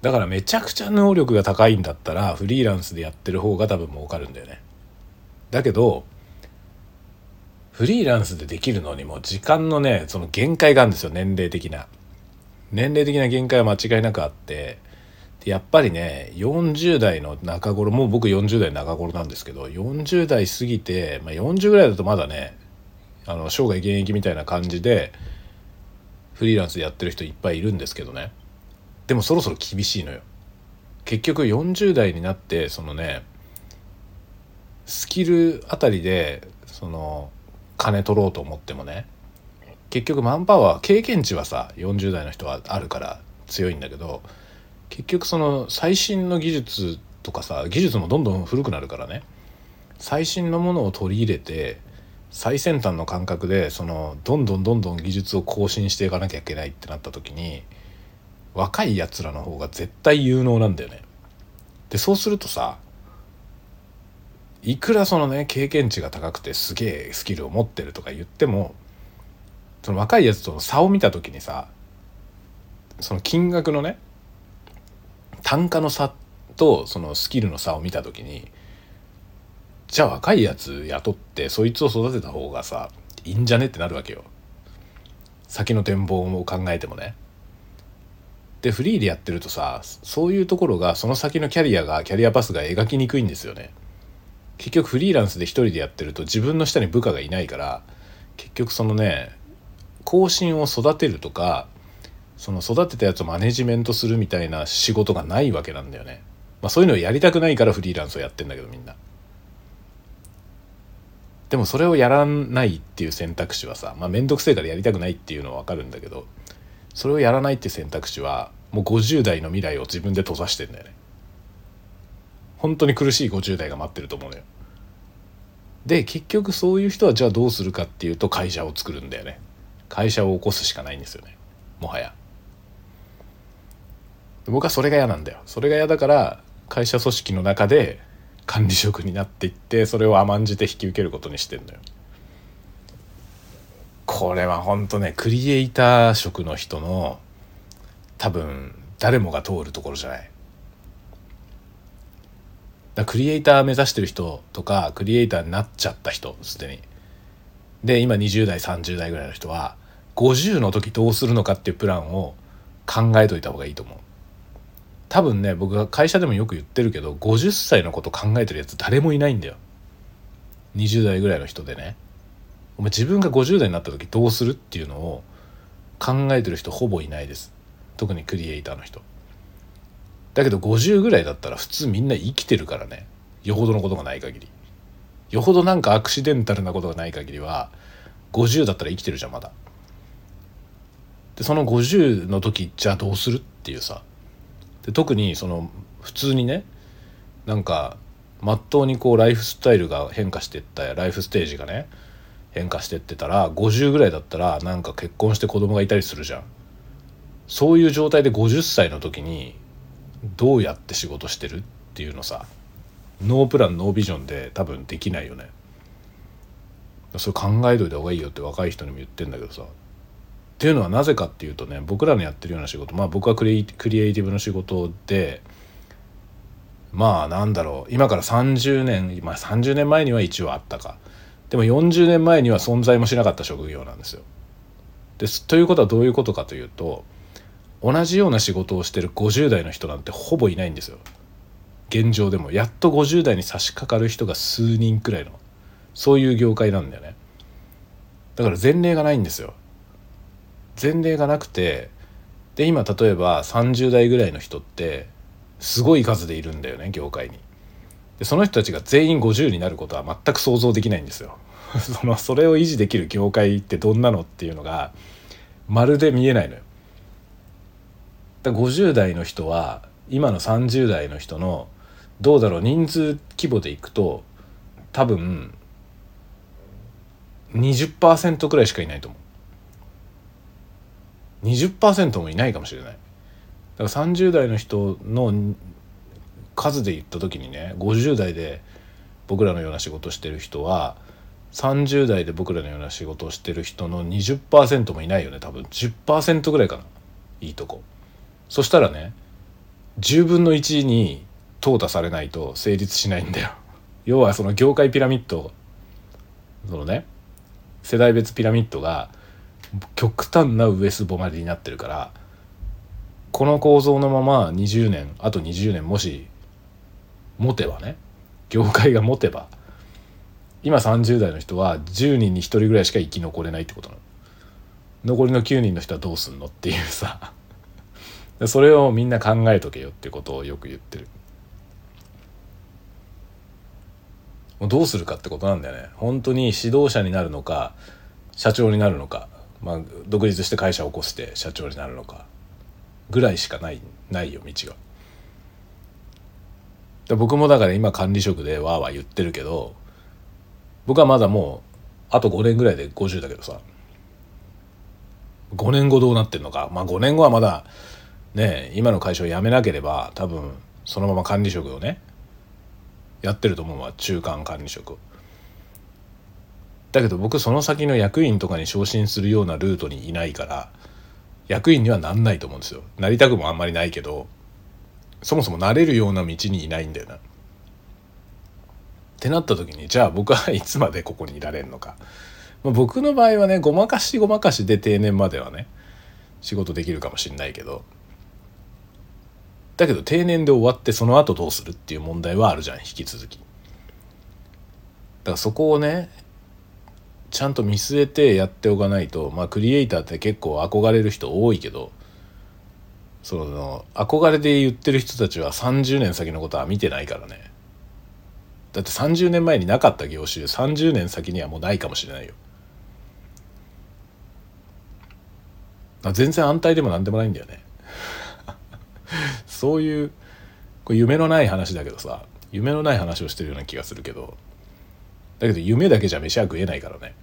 だからめちゃくちゃ能力が高いんだったらフリーランスでやってる方が多分儲かるんだよね。だけどフリーランスでできるのにも時間のねその限界があるんですよ年齢的な。年齢的な限界は間違いなくあってやっぱりね40代の中頃もう僕40代中頃なんですけど40代過ぎて、まあ、40ぐらいだとまだねあの生涯現役みたいな感じでフリーランスでやってる人いっぱいいるんですけどね。でもそろそろ厳しいのよ。結局40代になってそのねスキルあたりでその金取ろうと思ってもね結局マンパワー経験値はさ40代の人はあるから強いんだけど結局その最新の技術とかさ技術もどんどん古くなるからね最新のものを取り入れて最先端の感覚でそのどんどんどんどん技術を更新していかなきゃいけないってなった時に若いやつらの方が絶対有能なんだよね。でそうするとさいくらそのね経験値が高くてすげえスキルを持ってるとか言ってもその若いやつとの差を見た時にさその金額のね単価の差とそのスキルの差を見た時にじゃあ若いやつ雇ってそいつを育てた方がさいいんじゃねってなるわけよ。先の展望を考えてもね。でフリーでやってるとさそういうところがその先のキャリアがキャリアパスが描きにくいんですよね。結局フリーランスで一人でやってると自分の下に部下がいないから結局そのね更新を育てるとかその育てたやつをマネジメントするみたいな仕事がないわけなんだよね。まあ、そういうのをやりたくないからフリーランスをやってんだけどみんな。でもそれをやらないっていう選択肢はさまあ面倒くせえからやりたくないっていうのは分かるんだけどそれをやらないって選択肢はもう50代の未来を自分で閉ざしてんだよね。本当に苦しい50代が待ってると思うのよ。で結局そういう人はじゃあどうするかっていうと会社を作るんだよね。会社を起こすしかないんですよね。もはや。僕はそれが嫌なんだよ。それが嫌だから会社組織の中で管理職になっていってそれを甘んじて引き受けることにしてんだよ。これはほんとねクリエイター職の人の多分誰もが通るところじゃない。だクリエイター目指してる人とかクリエイターになっちゃった人すでに。で今20代30代ぐらいの人は50の時どうするのかっていうプランを考えといた方がいいと思う。多分ね僕が会社でもよく言ってるけど50歳のこと考えてるやつ誰もいないんだよ。20代ぐらいの人でね。お前自分が50代になった時どうするっていうのを考えてる人ほぼいないです。特にクリエイターの人。だけど50ぐらいだったら普通みんな生きてるからね。よほどのことがない限り。よほどなんかアクシデンタルなことがない限りは50だったら生きてるじゃんまだ。でその50の時じゃあどうするっていうさ。で特にその普通にねなんかまっとうにこうライフスタイルが変化してったライフステージがね変化してってたら50ぐらいだったらなんか結婚して子供がいたりするじゃん。そういう状態で50歳の時にどうやって仕事してるっていうのさ。ノープランノービジョンで多分できないよね。それ考えといた方がいいよって若い人にも言ってんだけどさ。っていうのはなぜかっていうとね僕らのやってるような仕事まあ僕はクリエイティブの仕事でまあなんだろう今から30年、まあ、30年前には一応あったかでも40年前には存在もしなかった職業なんですよ。ですということはどういうことかというと同じような仕事をしてる50代の人なんてほぼいないんですよ。現状でもやっと50代に差し掛かる人が数人くらいのそういう業界なんだよね。だから前例がないんですよ。前例がなくてで今例えば30代ぐらいの人ってすごい数でいるんだよね業界に。でその人たちが全員50になることは全く想像できないんですよ。そのそれを維持できる業界ってどんなのっていうのがまるで見えないのよ。だ50代の人は今の30代の人のどうだろう人数規模でいくと多分20%くらいしかいないと思う。20%もいないかもしれない。だから30代の人の数で言った時にね50代で僕らのような仕事してる人は30代で僕らのような仕事をしてる人の20%もいないよね多分。10%ぐらいかな。いいとこ。そしたらね10分の1に淘汰されないと成立しないんだよ。要はその業界ピラミッドそのね世代別ピラミッドが極端なウエスボまでになってるからこの構造のまま20年あと20年もし持てばね業界が持てば今30代の人は10人に1人ぐらいしか生き残れないってことなの。残りの9人の人はどうすんのっていうさ。それをみんな考えとけよってことをよく言ってる。どうするかってことなんだよね。本当に指導者になるのか社長になるのか、まあ、独立して会社を起こして社長になるのかぐらいしかないないよ道が。で僕もだから今管理職でわーわー言ってるけど僕はまだもうあと5年ぐらいで50だけどさ5年後どうなってんのかまあ5年後はまだね今の会社を辞めなければ多分そのまま管理職をねやってると思うわ中間管理職だけど僕その先の役員とかに昇進するようなルートにいないから役員にはなんないと思うんですよなりたくもあんまりないけどそもそもなれるような道にいないんだよな。ってなった時にじゃあ僕はいつまでここにいられるのか、まあ、僕の場合はねごまかしごまかしで定年まではね仕事できるかもしんないけどだけど定年で終わってその後どうするっていう問題はあるじゃん引き続き。だからそこをねちゃんと見据えてやっておかないとまあクリエイターって結構憧れる人多いけどその憧れで言ってる人たちは30年先のことは見てないからね。だって30年前になかった業種30年先にはもうないかもしれないよ。全然安泰でも何でもないんだよね。そういうこれ夢のない話だけどさ夢のない話をしてるような気がするけどだけど夢だけじゃ飯は食えないからね。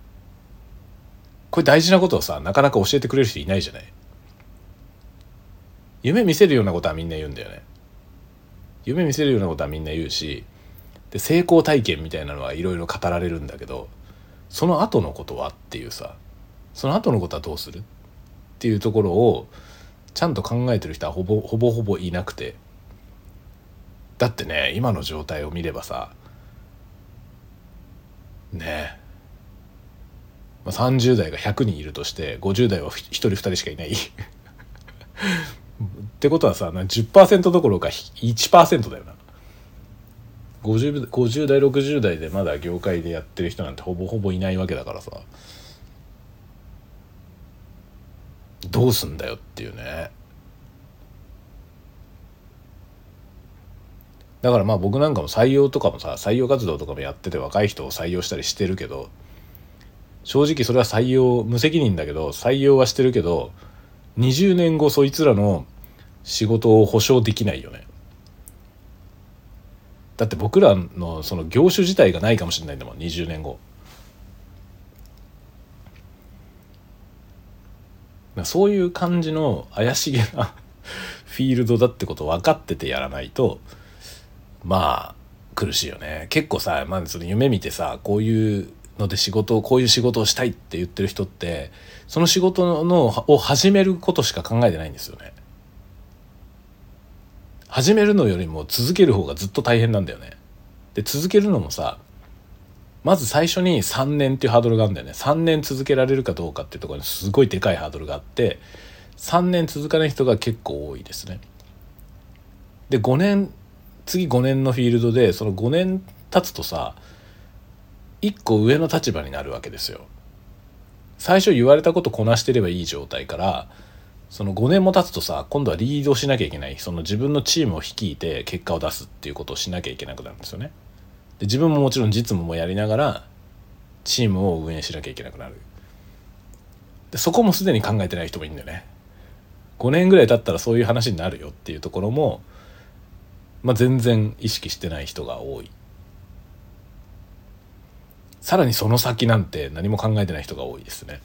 これ大事なことをさなかなか教えてくれる人いないじゃない？夢見せるようなことはみんな言うんだよね。夢見せるようなことはみんな言うしで成功体験みたいなのはいろいろ語られるんだけどその後のことはっていうさその後のことはどうする？っていうところをちゃんと考えてる人はほぼほぼほぼいなくて。だってね今の状態を見ればさねえまあ、30代が100人いるとして50代は1人2人しかいない。ってことはさ10%どころか1%だよな。50, 50代60代でまだ業界でやってる人なんてほぼほぼいないわけだからさ。どうすんだよっていうね。だからまあ僕なんかも採用とかもさ採用活動とかもやってて若い人を採用したりしてるけど正直それは採用無責任だけど採用はしてるけど20年後そいつらの仕事を保証できないよね。だって僕らのその業種自体がないかもしれないんだもん20年後。そういう感じの怪しげな フィールドだってこと分かっててやらないとまあ苦しいよね。結構さ、まあ、その夢見てさこういうので仕事をこういう仕事をしたいって言ってる人ってその仕事のを始めることしか考えてないんですよね。始めるのよりも続ける方がずっと大変なんだよね。で続けるのもさまず最初に3年っていうハードルがあるんだよね3年続けられるかどうかっていうところにすごいでかいハードルがあって3年続かない人が結構多いですね。で5年次5年のフィールドでその5年経つとさ1個上の立場になるわけですよ。最初言われたことこなしてればいい状態からその5年も経つとさ今度はリードしなきゃいけないその自分のチームを率いて結果を出すっていうことをしなきゃいけなくなるんですよね。で自分ももちろん実務もやりながらチームを運営しなきゃいけなくなる。でそこもすでに考えてない人もいるんだよね。5年ぐらい経ったらそういう話になるよっていうところも、まあ、全然意識してない人が多い。さらにその先なんて何も考えてない人が多いですね。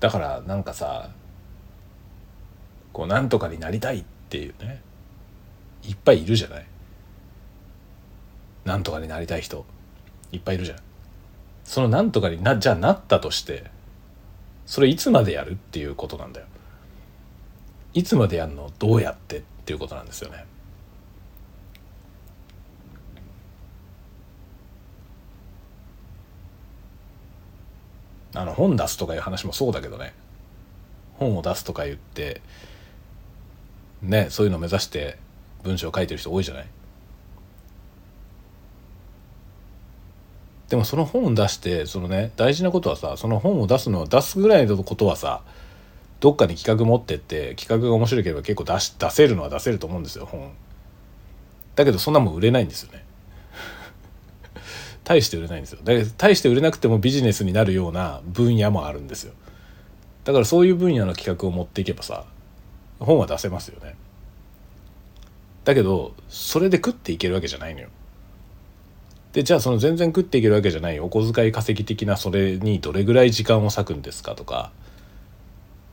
だからなんかさこうなんとかになりたいっていうねいっぱいいるじゃない。なんとかになりたい人いっぱいいるじゃん。そのなんとかになじゃあなったとしてそれいつまでやるっていうことなんだよ。いつまでやるの？どうやって？っていうことなんですよね。あの本出すとかいう話もそうだけどね。本を出すとか言ってねそういうのを目指して文章を書いてる人多いじゃない？でもその本を出してそのね大事なことはさその本を出すのを出すぐらいのことはさどっかに企画持ってって企画が面白ければ結構出し出せるのは出せると思うんですよ本。だけどそんなもん売れないんですよね。大して売れないんですよ。だ大して売れなくてもビジネスになるような分野もあるんですよ。だからそういう分野の企画を持っていけばさ本は出せますよね。だけどそれで食っていけるわけじゃないのよ。でじゃあその全然食っていけるわけじゃないお小遣い稼ぎ的なそれにどれぐらい時間を割くんですかとか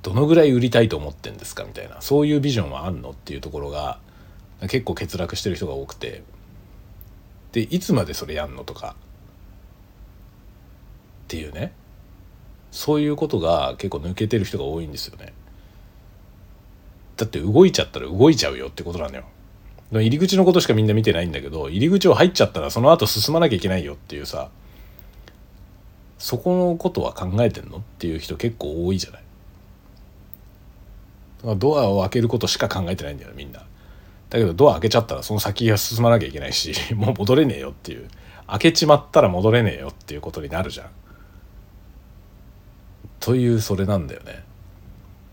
どのぐらい売りたいと思ってんですかみたいなそういうビジョンはあんのっていうところが結構欠落してる人が多くて。でいつまでそれやんのとか。っていうね。そういうことが結構抜けてる人が多いんですよね。だって動いちゃったら動いちゃうよってことなのよ。入り口のことしかみんな見てないんだけど入り口を入っちゃったらその後進まなきゃいけないよっていうさそこのことは考えてんのっていう人結構多いじゃない。ドアを開けることしか考えてないんだよみんな。だけどドア開けちゃったらその先が進まなきゃいけないし もう戻れねえよっていう。開けちまったら戻れねえよっていうことになるじゃん。というそれなんだよね、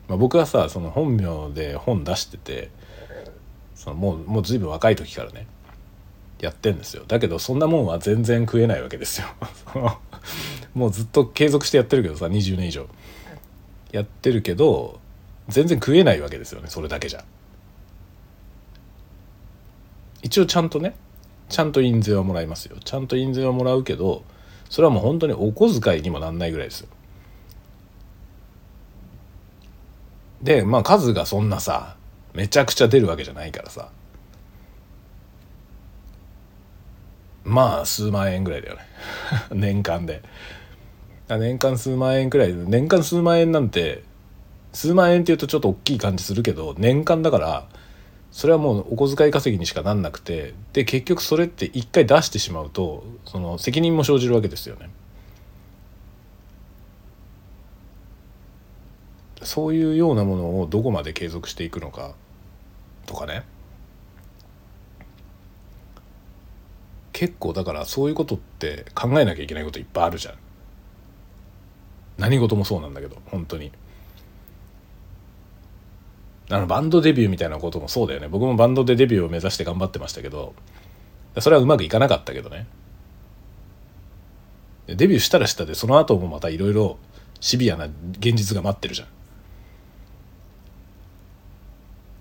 まあ、僕はさその本名で本出しててそのもうもう随分若い時からねやってんですよ。だけどそんなもんは全然食えないわけですよ。もうずっと継続してやってるけどさ20年以上。やってるけど全然食えないわけですよねそれだけじゃ。一応ちゃんとねちゃんと印税はもらいますよ。ちゃんと印税はもらうけどそれはもう本当にお小遣いにもなんないぐらいです。よでまあ数がそんなさめちゃくちゃ出るわけじゃないからさ。まあ数万円ぐらいだよね。年間で。年間数万円くらい。年間数万円なんて数万円っていうとちょっと大きい感じするけど年間だからそれはもうお小遣い稼ぎにしかなんなくてで結局それって一回出してしまうとその責任も生じるわけですよね。そういうようなものをどこまで継続していくのかとかね。結構だからそういうことって考えなきゃいけないこといっぱいあるじゃん。何事もそうなんだけど本当に。あのバンドデビューみたいなこともそうだよね。僕もバンドでデビューを目指して頑張ってましたけどそれはうまくいかなかったけどね。デビューしたらしたでその後もまたいろいろシビアな現実が待ってるじゃん。っ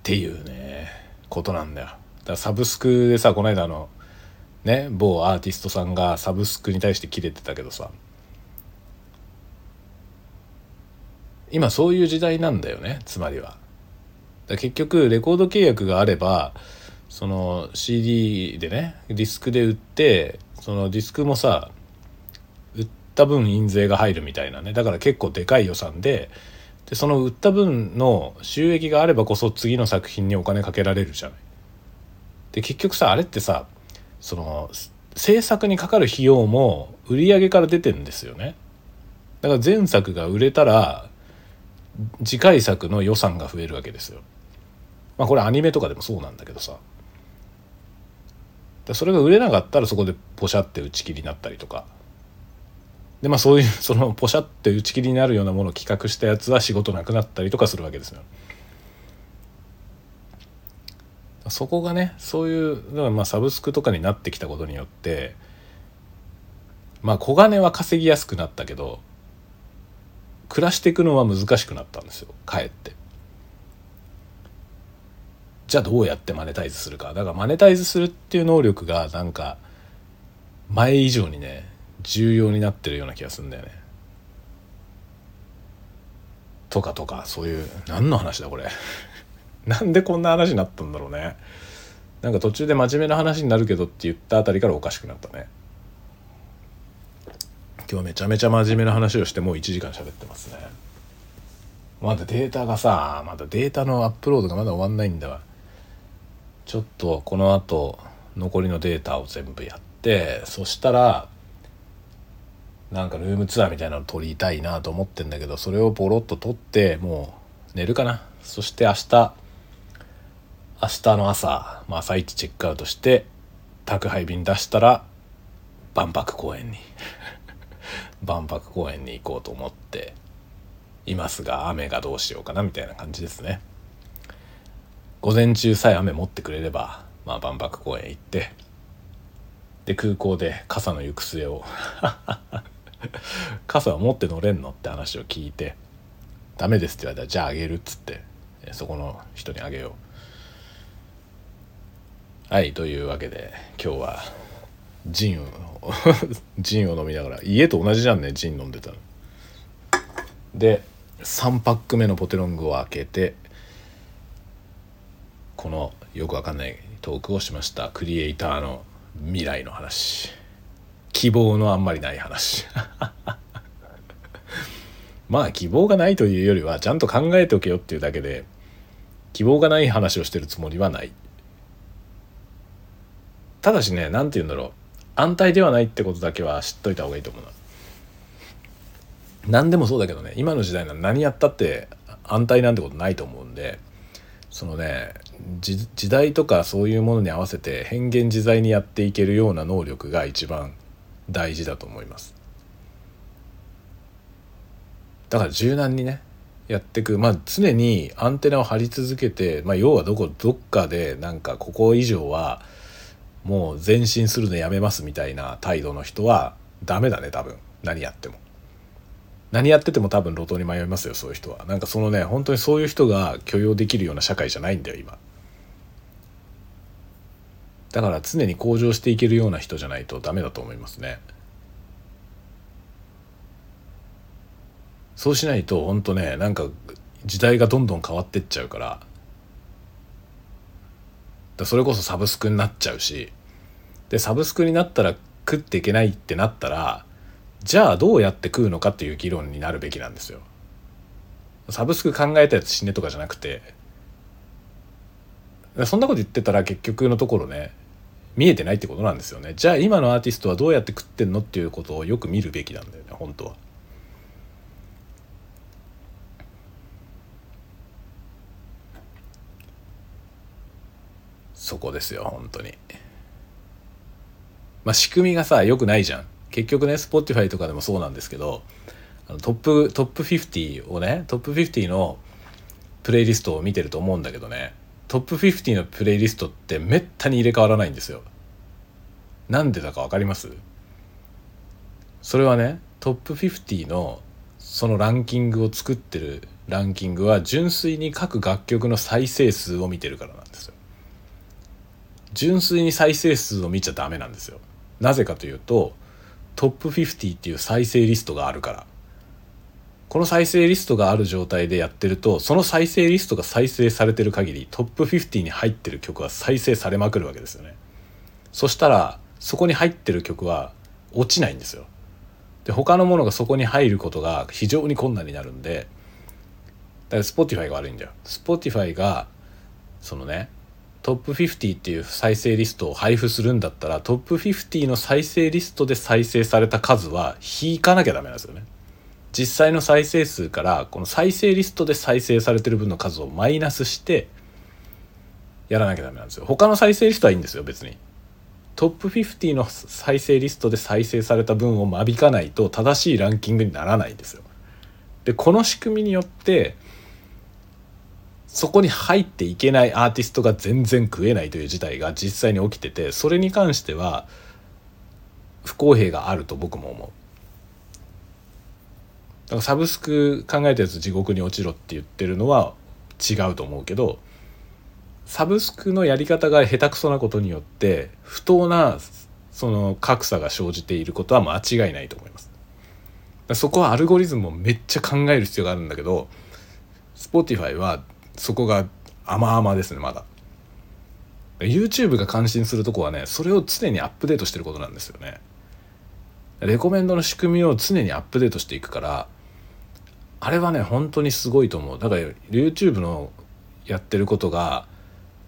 ていうねことなんだよ。だからサブスクでさこの間のね某アーティストさんがサブスクに対してキレてたけどさ今そういう時代なんだよねつまりは。だ結局レコード契約があればその CD でねディスクで売ってそのディスクもさ売った分印税が入るみたいなねだから結構でかい予算ででその売った分の収益があればこそ次の作品にお金かけられるじゃない。で結局さあれってさその制作にかかる費用も売り上げから出てんですよね。だから前作が売れたら次回作の予算が増えるわけですよ。まあこれアニメとかでもそうなんだけどさそれが売れなかったらそこでポシャって打ち切りになったりとかでまあそういう そのポシャって打ち切りになるようなものを企画したやつは仕事なくなったりとかするわけですよ。そこがねそういうだからまあサブスクとかになってきたことによってまあ小金は稼ぎやすくなったけど暮らしていくのは難しくなったんですよかえって。じゃあどうやってマネタイズするか。だからマネタイズするっていう能力がなんか前以上にね重要になってるような気がするんだよね。とかとかそういう何の話だこれ。なんでこんな話になったんだろうね。なんか途中で真面目な話になるけどって言ったあたりからおかしくなったね。今日めちゃめちゃ真面目な話をしてもう1時間喋ってますね。まだデータがさまだデータのアップロードがまだ終わんないんだわ。ちょっとこの後残りのデータを全部やってそしたらなんかルームツアーみたいなの撮りたいなと思ってんだけどそれをボロッと撮ってもう寝るかな。そして明日明日の朝、まあ、朝一チェックアウトして宅配便出したら万博公園に。万博公園に行こうと思っていますが雨がどうしようかなみたいな感じですね。午前中さえ雨持ってくれれば、まあ、万博公園行ってで空港で傘の行く末を 傘は持って乗れんのって話を聞いて「ダメです」って言われたら「じゃああげる」っつってそこの人にあげよう。はいというわけで今日はジンを ジンを飲みながら家と同じじゃんねジン飲んでたの。で3パック目のポテロングを開けてこのよくわかんないトークをしました。クリエイターの未来の話。希望のあんまりない話。まあ希望がないというよりはちゃんと考えておけよっていうだけで希望がない話をしてるつもりはない。ただしね何て言うんだろう。安泰ではないってことだけは知っといた方がいいと思うな。何でもそうだけどね今の時代なら何やったって安泰なんてことないと思うんでそのね時代とかそういうものに合わせて変幻自在にやっていけるような能力が一番大事だと思います。だから柔軟にねやっていくまあ常にアンテナを張り続けて、まあ、要はどこどっかでなんかここ以上はもう前進するのやめますみたいな態度の人はダメだね多分。何やっても。何やってても多分路頭に迷いますよそういう人は。なんかそのね本当にそういう人が許容できるような社会じゃないんだよ今。だから常に向上していけるような人じゃないとダメだと思いますね。そうしないと本当ねなんか時代がどんどん変わってっちゃうから。だそれこそサブスクになっちゃうし。でサブスクになったら食っていけないってなったらじゃあどうやって食うのかっていう議論になるべきなんですよ。サブスク考えたやつ死ねとかじゃなくて。そんなこと言ってたら結局のところね見えてないってことなんですよねじゃあ今のアーティストはどうやって食ってんのっていうことをよく見るべきなんだよね本当は。そこですよ本当に。まあ仕組みがさ良くないじゃん。結局ね Spotify とかでもそうなんですけどトップトップ50をねトップ50のプレイリストを見てると思うんだけどねトップ50のプレイリストってめったに入れ替わらないんですよ。なんでだか分かります？それはねトップ50のそのランキングを作ってるランキングは純粋に各楽曲の再生数を見てるからなんですよ。純粋に再生数を見ちゃダメなんですよ。なぜかというとトップ50っていう再生リストがあるからこの再生リストがある状態でやってるとその再生リストが再生されてる限りトップ50に入ってる曲は再生されまくるわけですよね。そしたらそこに入ってる曲は落ちないんですよ。で他のものがそこに入ることが非常に困難になるんでだから Spotify が悪いんだよ。Spotify がそのねトップ50っていう再生リストを配布するんだったらトップ50の再生リストで再生された数は引かなきゃダメなんですよね。実際の再生数からこの再生リストで再生されてる分の数をマイナスしてやらなきゃダメなんですよ。他の再生リストはいいんですよ別に。トップ50の再生リストで再生された分を間引かないと正しいランキングにならないんですよ。でこの仕組みによってそこに入っていけないアーティストが全然食えないという事態が実際に起きててそれに関しては不公平があると僕も思う。だからサブスク考えたやつ地獄に落ちろって言ってるのは違うと思うけどサブスクのやり方が下手くそなことによって不当なその格差が生じていることは間違いないと思います。そこはアルゴリズムをめっちゃ考える必要があるんだけど Spotify はそこが甘々ですねまだ YouTube が感心するとこはねそれを常にアップデートしてることなんですよねレコメンドの仕組みを常にアップデートしていくからあれはね本当にすごいと思う。だから YouTube のやってることが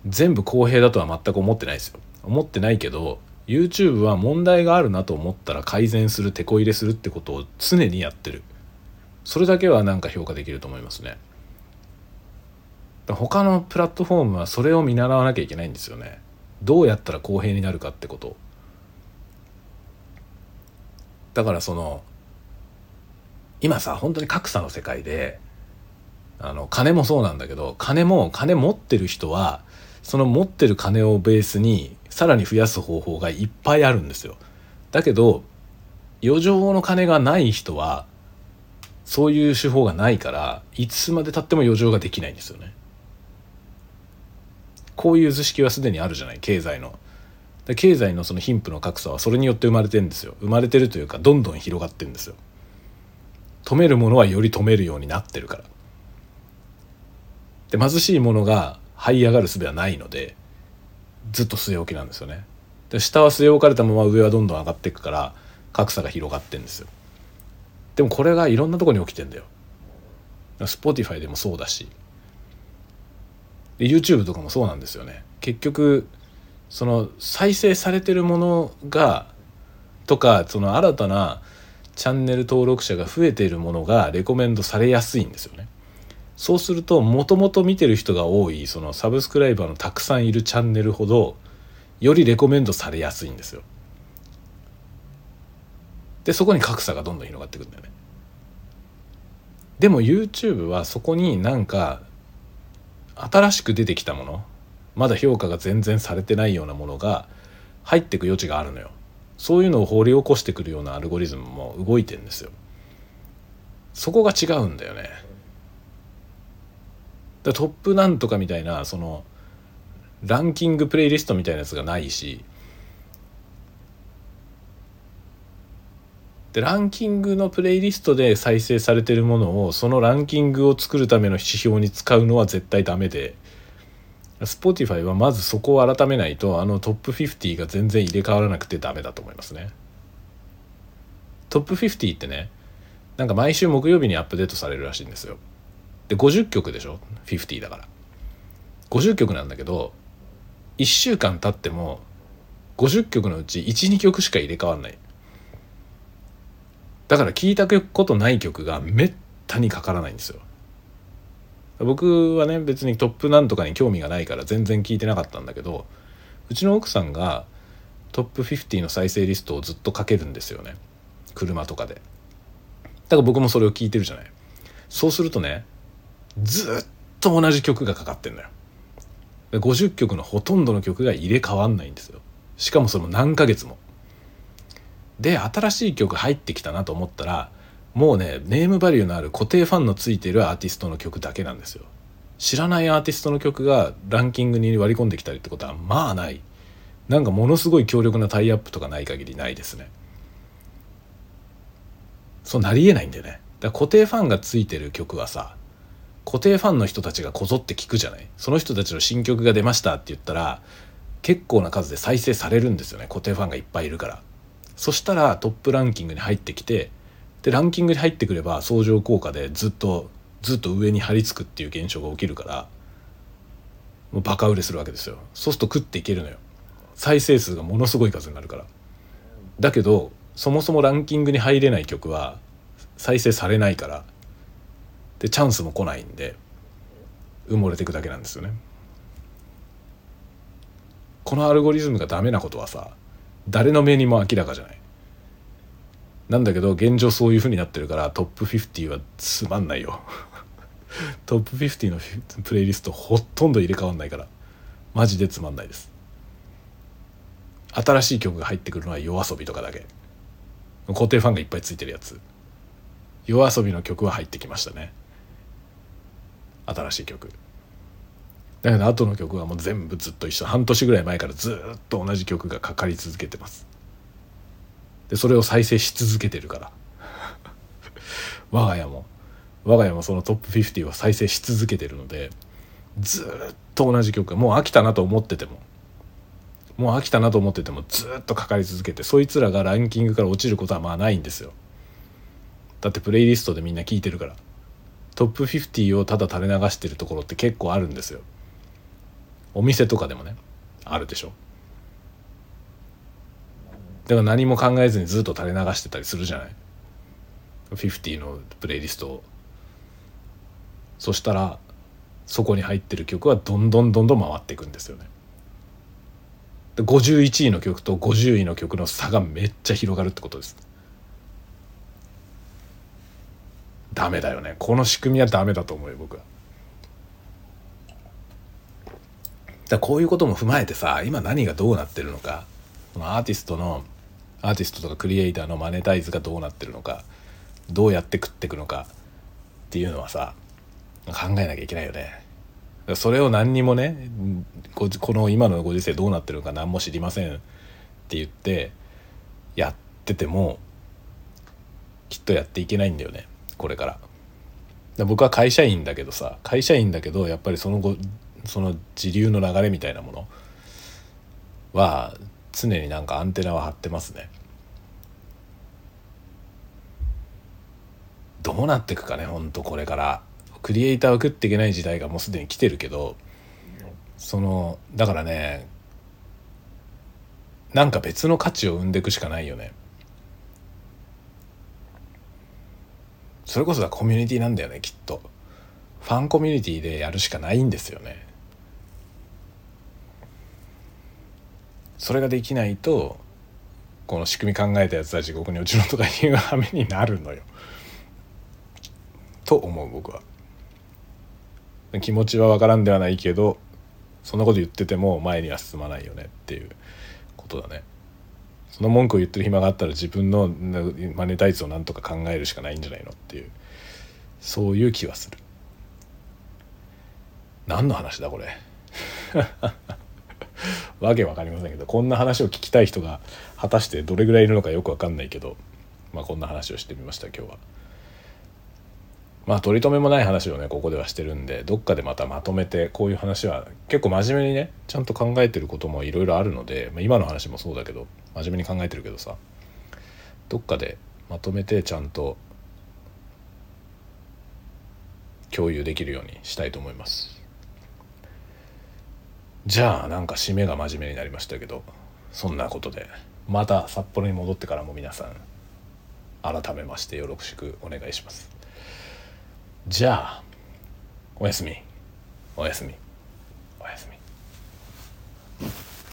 全部公平だとは全く思ってないですよ。思ってないけど YouTube は問題があるなと思ったら改善する手こ入れするってことを常にやってる。それだけはなんか評価できると思いますね。他のプラットフォームはそれを見習わなきゃいけないんですよね。どうやったら公平になるかってこと。だからその今さ本当に格差の世界であの金もそうなんだけど金も金持ってる人はその持ってる金をベースにさらに増やす方法がいっぱいあるんですよ。だけど余剰の金がない人はそういう手法がないからいつまでたっても余剰ができないんですよね。こういう図式はすでにあるじゃない経済の。経済のその貧富の格差はそれによって生まれてるんですよ生まれてるというかどんどん広がってんですよ止めるものはより止めるようになってるから。で貧しいものが這い上がる術はないのでずっと据え置きなんですよね。で下は据え置かれたまま上はどんどん上がっていくから格差が広がってんですよ。でもこれがいろんなとこに起きてんだよ。Spotify でもそうだし。で YouTube とかもそうなんですよね。結局その再生されてるものがとかその新たなチャンネル登録者が増えているものがレコメンドされやすいんですよね。そうするともともと見てる人が多いそのサブスクライバーのたくさんいるチャンネルほどよりレコメンドされやすいんですよ。でそこに格差がどんどん広がっていくんだよね。でも YouTube はそこになんか新しく出てきたものまだ評価が全然されてないようなものが入っていく余地があるのよ。そういうのを掘り起こしてくるようなアルゴリズムも動いてんですよ。そこが違うんだよね。だトップなんとかみたいなそのランキングプレイリストみたいなやつがないしでランキングのプレイリストで再生されてるものをそのランキングを作るための指標に使うのは絶対ダメで Spotify はまずそこを改めないとあのトップ50が全然入れ替わらなくてダメだと思いますね。トップ50ってねなんか毎週木曜日にアップデートされるらしいんですよ。で50曲でしょ？50だから。50曲なんだけど1週間経っても50曲のうち12曲しか入れ替わんない。だから聞いたことない曲がめったにかからないんですよ。僕はね別にトップなんとかに興味がないから全然聞いてなかったんだけどうちの奥さんがトップ50の再生リストをずっとかけるんですよね。車とかで。だから僕もそれを聞いてるじゃない。そうするとねずっと同じ曲がかかってんのよ。50曲のほとんどの曲が入れ替わんないんですよ。しかもその何ヶ月も。で新しい曲入ってきたなと思ったらもうねネームバリューのある固定ファンのついてるアーティストの曲だけなんですよ。知らないアーティストの曲がランキングに割り込んできたりってことはまあない。なんかものすごい強力なタイアップとかない限りないですね。そうなりえないんでね。だ固定ファンがついてる曲はさ固定ファンの人たちがこぞって聞くじゃない？その人たちの新曲が出ましたって言ったら結構な数で再生されるんですよね。固定ファンがいっぱいいるから。そしたらトップランキングに入ってきてでランキングに入ってくれば相乗効果でずっとずっと上に張り付くっていう現象が起きるからもうバカ売れするわけですよ。そうすると食っていけるのよ。再生数がものすごい数になるから。だけどそもそもランキングに入れない曲は再生されないから。でチャンスも来ないんで埋もれていくだけなんですよね。このアルゴリズムがダメなことはさ誰の目にも明らかじゃない。なんだけど現状そういう風になってるからトップ50はつまんないよ。トップ50のプレイリストほとんど入れ替わんないからマジでつまんないです。新しい曲が入ってくるのは夜遊びとかだけ。固定ファンがいっぱいついてるやつ。夜遊びの曲は入ってきましたね。新しい曲。だけど後の曲はもう全部ずっと一緒。半年ぐらい前からずっと同じ曲がかかり続けてます。でそれを再生し続けてるから。我が家も。我が家もそのトップ50を再生し続けてるのでずっと同じ曲もう飽きたなと思ってても。もう飽きたなと思っててもずっとかかり続けてそいつらがランキングから落ちることはまあないんですよ。だってプレイリストでみんな聴いてるから。トップ50をただ垂れ流してるところって結構あるんですよ。お店とかでもねあるでしょ。だから何も考えずにずっと垂れ流してたりするじゃない？50のプレイリストを。そしたらそこに入ってる曲はどんどんどんどん回っていくんですよね。で51位の曲と50位の曲の差がめっちゃ広がるってことです。ダメだよね。この仕組みはダメだと思うよ僕は。だこういうことも踏まえてさ今何がどうなってるのか。アーティストのアーティストとかクリエイターのマネタイズがどうなってるのかどうやって食っていくのかっていうのはさ考えなきゃいけないよねそれを何にもねこの今のご時世どうなってるのか何も知りませんって言ってやっててもきっとやっていけないんだよねこれから。僕は会社員だけどさ会社員だけどやっぱりその後その時流の流れみたいなものは常になんかアンテナは張ってますね。どうなっていくかねほんとこれから。クリエイターを食っていけない時代がもうすでに来てるけどそのだからねなんか別の価値を生んでいくしかないよね。それこそがコミュニティなんだよねきっと。ファンコミュニティでやるしかないんですよね。それができないとこの仕組み考えたやつは地獄に落ちろとかいう羽目になるのよ。と思う僕は。気持ちは分からんではないけどそんなこと言ってても前には進まないよねっていうことだね。その文句を言ってる暇があったら自分のマネタイズをなんとか考えるしかないんじゃないのっていうそういう気はする。何の話だこれ。わけわかりませんけどこんな話を聞きたい人が果たしてどれぐらいいるのかよくわかんないけどまあこんな話をしてみました今日は。まあ取り留めもない話をねここではしてるんでどっかでまたまとめてこういう話は結構真面目にねちゃんと考えてることもいろいろあるので、まあ、今の話もそうだけど真面目に考えてるけどさどっかでまとめてちゃんと共有できるようにしたいと思います。じゃあなんか締めが真面目になりましたけどそんなことでまた札幌に戻ってからも皆さん改めましてよろしくお願いします。じゃあおやすみ。おやすみ。おやすみ。